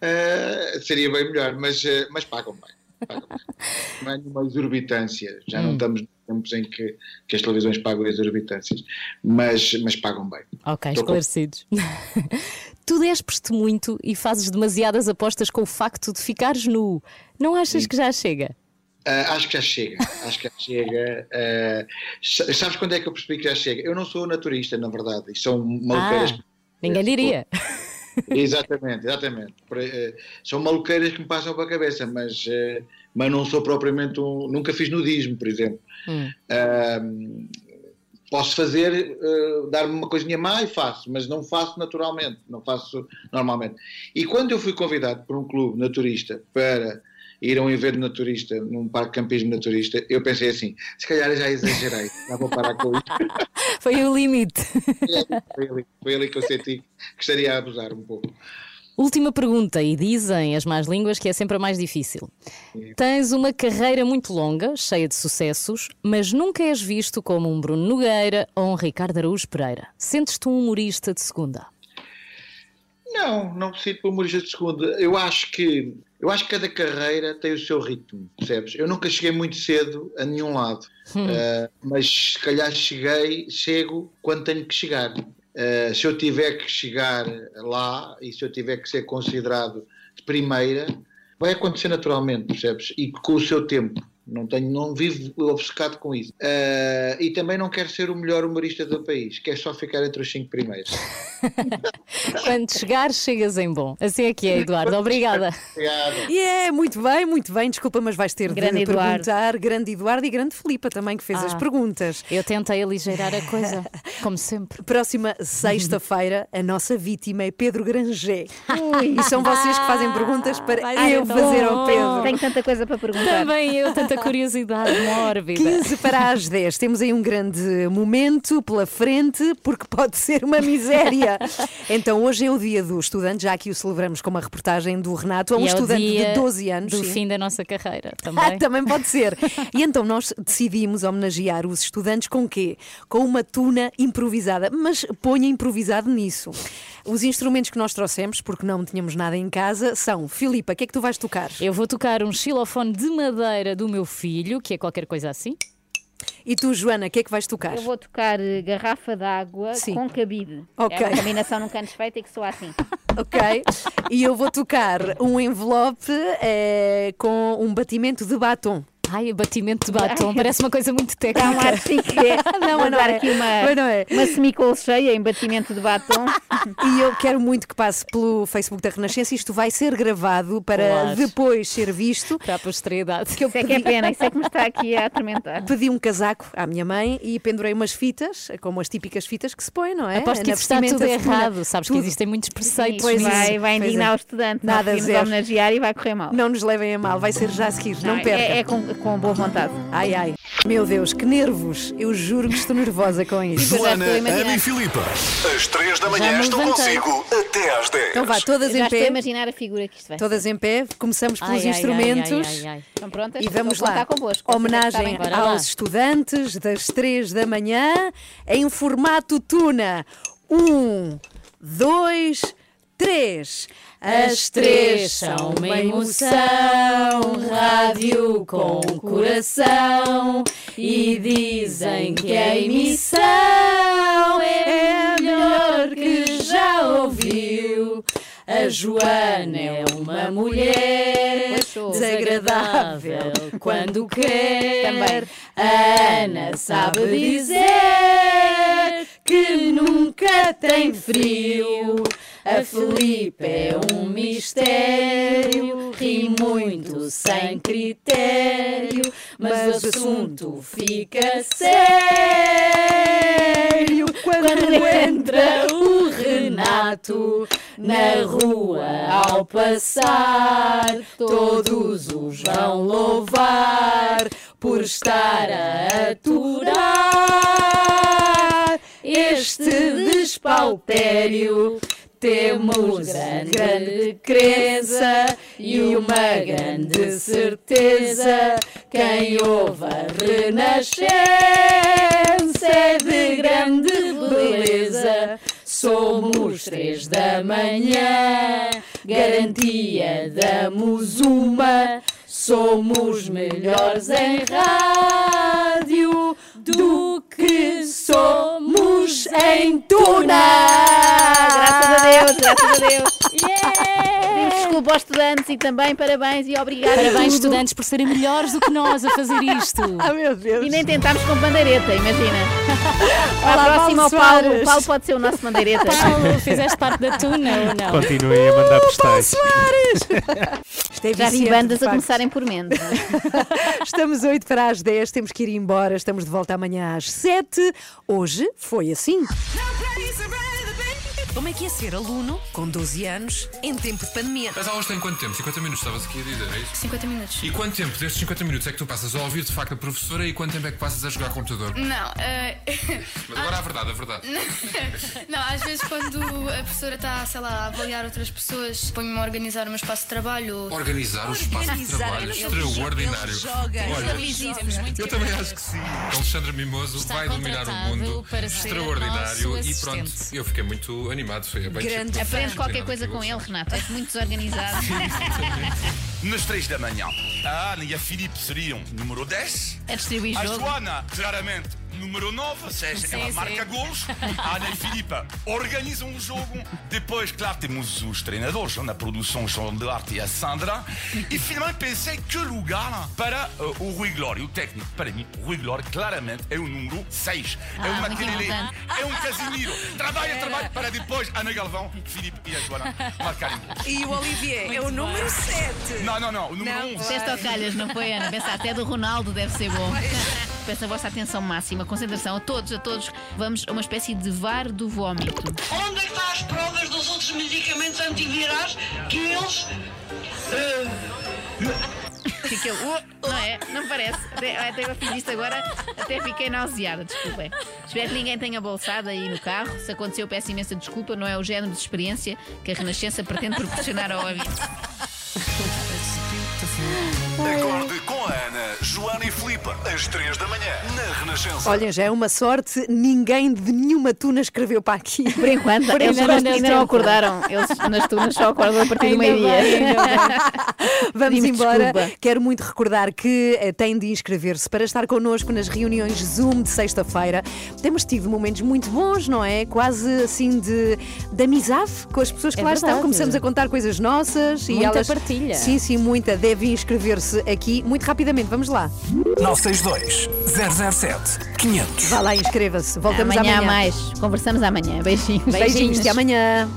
Eh, seria bem melhor, mas, eh, mas pagam bem. Pagam bem. Não é exorbitância. Já não Hum. estamos nos tempos em que, que as televisões pagam exorbitâncias, mas, mas pagam bem. Ok, Estou esclarecidos. tu despes-te muito e fazes demasiadas apostas com o facto de ficares nu. Não achas que já chega? Ah, acho que já chega, acho que já chega. Ah, sa- sabes quando é que eu percebi que já chega? Eu não sou naturista, na verdade, e são maluqueiras. Ah, ninguém diria. Exatamente, exatamente. Eh, São maluqueiras que me passam para a cabeça, mas, mas não sou propriamente um. Nunca fiz nudismo, por exemplo. Hum. Ahm, posso fazer, dar-me uma coisinha má e faço, mas não faço naturalmente, não faço normalmente. E quando eu fui convidado por um clube naturista para ir a um evento naturista, num parque de campismo naturista, eu pensei assim, se calhar já exagerei, já vou parar com isto. Foi o limite. foi, ali, foi ali que eu senti que estaria a abusar um pouco. Última pergunta, e dizem as más línguas que é sempre a mais difícil. Tens uma carreira muito longa, cheia de sucessos, mas nunca és visto como um Bruno Nogueira ou um Ricardo Araújo Pereira. Sentes-te um humorista de segunda? Não, não me sinto humorista de segunda. Eu acho que eu acho que cada carreira tem o seu ritmo, percebes? Eu nunca cheguei muito cedo a nenhum lado, Hum. Uh, mas se calhar cheguei, chego quando tenho que chegar. Uh, se eu tiver que chegar lá e se eu tiver que ser considerado de primeira, vai acontecer naturalmente, percebes? E com o seu tempo. Não, tenho, não vivo obcecado com isso. Ah, e também não quero ser o melhor humorista do país, quero só ficar entre os cinco primeiros. Quando chegares, chegas em bom. Assim é que é, Eduardo. Obrigada. Obrigado. E é, muito bem, muito bem. Desculpa, mas vais ter Grande de Eduardo. perguntar. Grande Eduardo e grande Filipa também, que fez as Ah. perguntas. Eu tentei aligeirar a coisa, como sempre. Próxima sexta-feira, a nossa vítima é Pedro Granger. E são vocês que fazem perguntas para Ai, eu fazer ao Pedro. Tenho tanta coisa para perguntar. Também eu, tanta curiosidade mórbida. 15 para as 10. Temos aí um grande momento pela frente, porque pode ser uma miséria. Então, hoje é o dia do estudante, já aqui o celebramos com uma reportagem do Renato, a um E é estudante dia de 12 anos. Do sim. fim da nossa carreira Ah, também. também pode ser. E então nós decidimos homenagear os estudantes com quê? Com uma tuna improvisada. Mas ponha improvisado nisso. Os instrumentos que nós trouxemos, porque não tínhamos nada em casa, são Filipa, o que é que tu vais tocar? Eu vou tocar um xilofone de madeira do meu filho, que é qualquer coisa assim. E tu, Joana, o que é que vais tocar? Eu vou tocar eh, garrafa d'água com cabide. Ok. É uma combinação nunca antes feita e que soa assim. Ok? E eu vou tocar um envelope eh, com um batimento de batom. Ai, batimento de batom, parece uma coisa muito técnica. Dá um ar chique. É. Não, Vou não é. aqui uma, não é. uma semicolo cheia em batimento de batom. E eu quero muito que passe pelo Facebook da Renascença. Isto vai ser gravado para Claro. depois ser visto. Para a posteridade. Que eu Isso é que é pena, isso é que me está aqui a atormentar. Pedi um casaco à minha mãe e pendurei umas fitas, como as típicas fitas que se põem, não é? Aposto que isso está tudo errado. Sabes que Tudo. existem muitos preceitos. Pois nisso. vai, vai indignar é. o estudante. Nada, zero. homenagear e vai correr mal. Não nos levem a mal, vai ser já a seguir, não, Não, perca. é, é com, com boa vontade. Ai, ai. Meu Deus, que nervos. Eu juro que estou nervosa com isso. Joana, Ana e Filipa. Às 3 da manhã estou levantei. consigo até às 10. Então vá, todas Eu já em estou a pé. imaginar a figura que isto vai Todas em pé, começamos pelos Ai, instrumentos. ai, ai, ai. Estão prontas? E vamos lá. contar convosco. é Homenagem. Bora lá. aos estudantes das 3 da manhã em formato tuna. Um, dois, três. As três são uma emoção, rádio com coração e dizem que a emissão é a melhor que já ouviu. A Joana é uma mulher desagradável quando quer. A Ana sabe dizer que nunca tem frio. A Felipe é um mistério, ri muito sem critério, mas o assunto fica sério quando entra o Renato na rua ao passar. Todos os vão louvar por estar a aturar este despautério. Temos grande crença e uma grande certeza. Quem ouve a renascença é de grande beleza. Somos três da manhã, garantia damos uma. Somos melhores em rádio do que somos em tuna. Graças a Deus, graças a Deus. Desculpa aos estudantes e também parabéns e obrigado. Parabéns, tudo. estudantes, por serem melhores do que nós a fazer isto. Ah, meu Deus. E nem tentámos com bandeireta, imagina. Olá, a próxima, o Paulo Paulo, Soares. o Paulo pode ser o nosso bandeireta. Paulo, fizeste parte da tuna ou não? Continuem a mandar postais. Isto é Já vi bandas a começarem por Mendes. Estamos 8 para as 10, temos que ir embora. Estamos de volta amanhã às 7. Hoje foi assim. Como é que é ser aluno com 12 anos em tempo de pandemia? As aulas têm quanto tempo? 50 minutos, estavas aqui a dizer, é isso? 50 minutos. E quanto tempo destes 50 minutos é que tu passas a ouvir de facto a professora e quanto tempo é que passas a jogar computador? Não, eh, Mas agora a verdade, a verdade. não, às vezes quando a professora está, sei lá, a avaliar outras pessoas, põe-me a organizar o meu espaço de trabalho. Organizar o espaço de trabalho, extraordinário. ele joga, Olha, ele existe. eu também acho que sim. Alexandre Mimoso Está vai dominar o mundo. para ser Extraordinário. E pronto, eu fiquei muito animado. Foi bem Grande. Aprende qualquer coisa com ele, Renato. És muito desorganizado. Nas 3 da manhã, a Ana e a Filipe seriam número 10. É distribuir A jogo. Joana, claramente, número 9, ou seja, ela sim. marca gols. A Ana e Filipe organizam o jogo. Depois, claro, temos os treinadores na produção, João Duarte e a Sandra. E finalmente pensei que lugar para uh, o Rui Glória, o técnico. Para mim, o Rui Glória claramente é o número 6. é Ah, uma muito Maquilele, importante. é um Casimiro. Trabalha, trabalha para depois Ana Galvão, Filipe e a Joana marcarem gols. E o Olivier é o número 7. Não, não, não, o número 11. Deste ao calhas, não foi, Ana? Pensa até do Ronaldo deve ser bom. Peço a vossa atenção máxima, concentração a todos, a todos. Vamos a uma espécie de VAR do vómito. Onde é que estão as provas dos outros medicamentos antivirais que eles. eh, Fica, uh, não é? Não parece. Até, até eu fiz isto agora, até fiquei nauseada, desculpem. Espero que ninguém tenha bolsado aí no carro. Se aconteceu, peço imensa desculpa. Não é o género de experiência que a Renascença pretende proporcionar ao ouvinte. Acorde com a Ana, Joana e Filipe, às 3 da manhã, na Renascença. Olha, já é uma sorte, ninguém de nenhuma tuna escreveu para aqui. Por enquanto, eles ainda, ainda não acordaram. Eles nas tunas só acordam a partir do meio-dia. Vamos embora. desculpa. Quero muito recordar que eh, tem de inscrever-se para estar connosco nas reuniões Zoom de sexta-feira. Temos tido momentos muito bons, não é? Quase assim de, de amizade com as pessoas que É lá estão. verdade. Começamos a contar coisas nossas e Muita elas. partilha. Sim, sim, muita. Deve inscrever-se aqui muito rapidamente. Vamos lá. 962 007 500. Vá lá, inscreva-se. Voltamos amanhã. amanhã. a mais. Conversamos amanhã. Beijinhos. Beijinhos, até amanhã.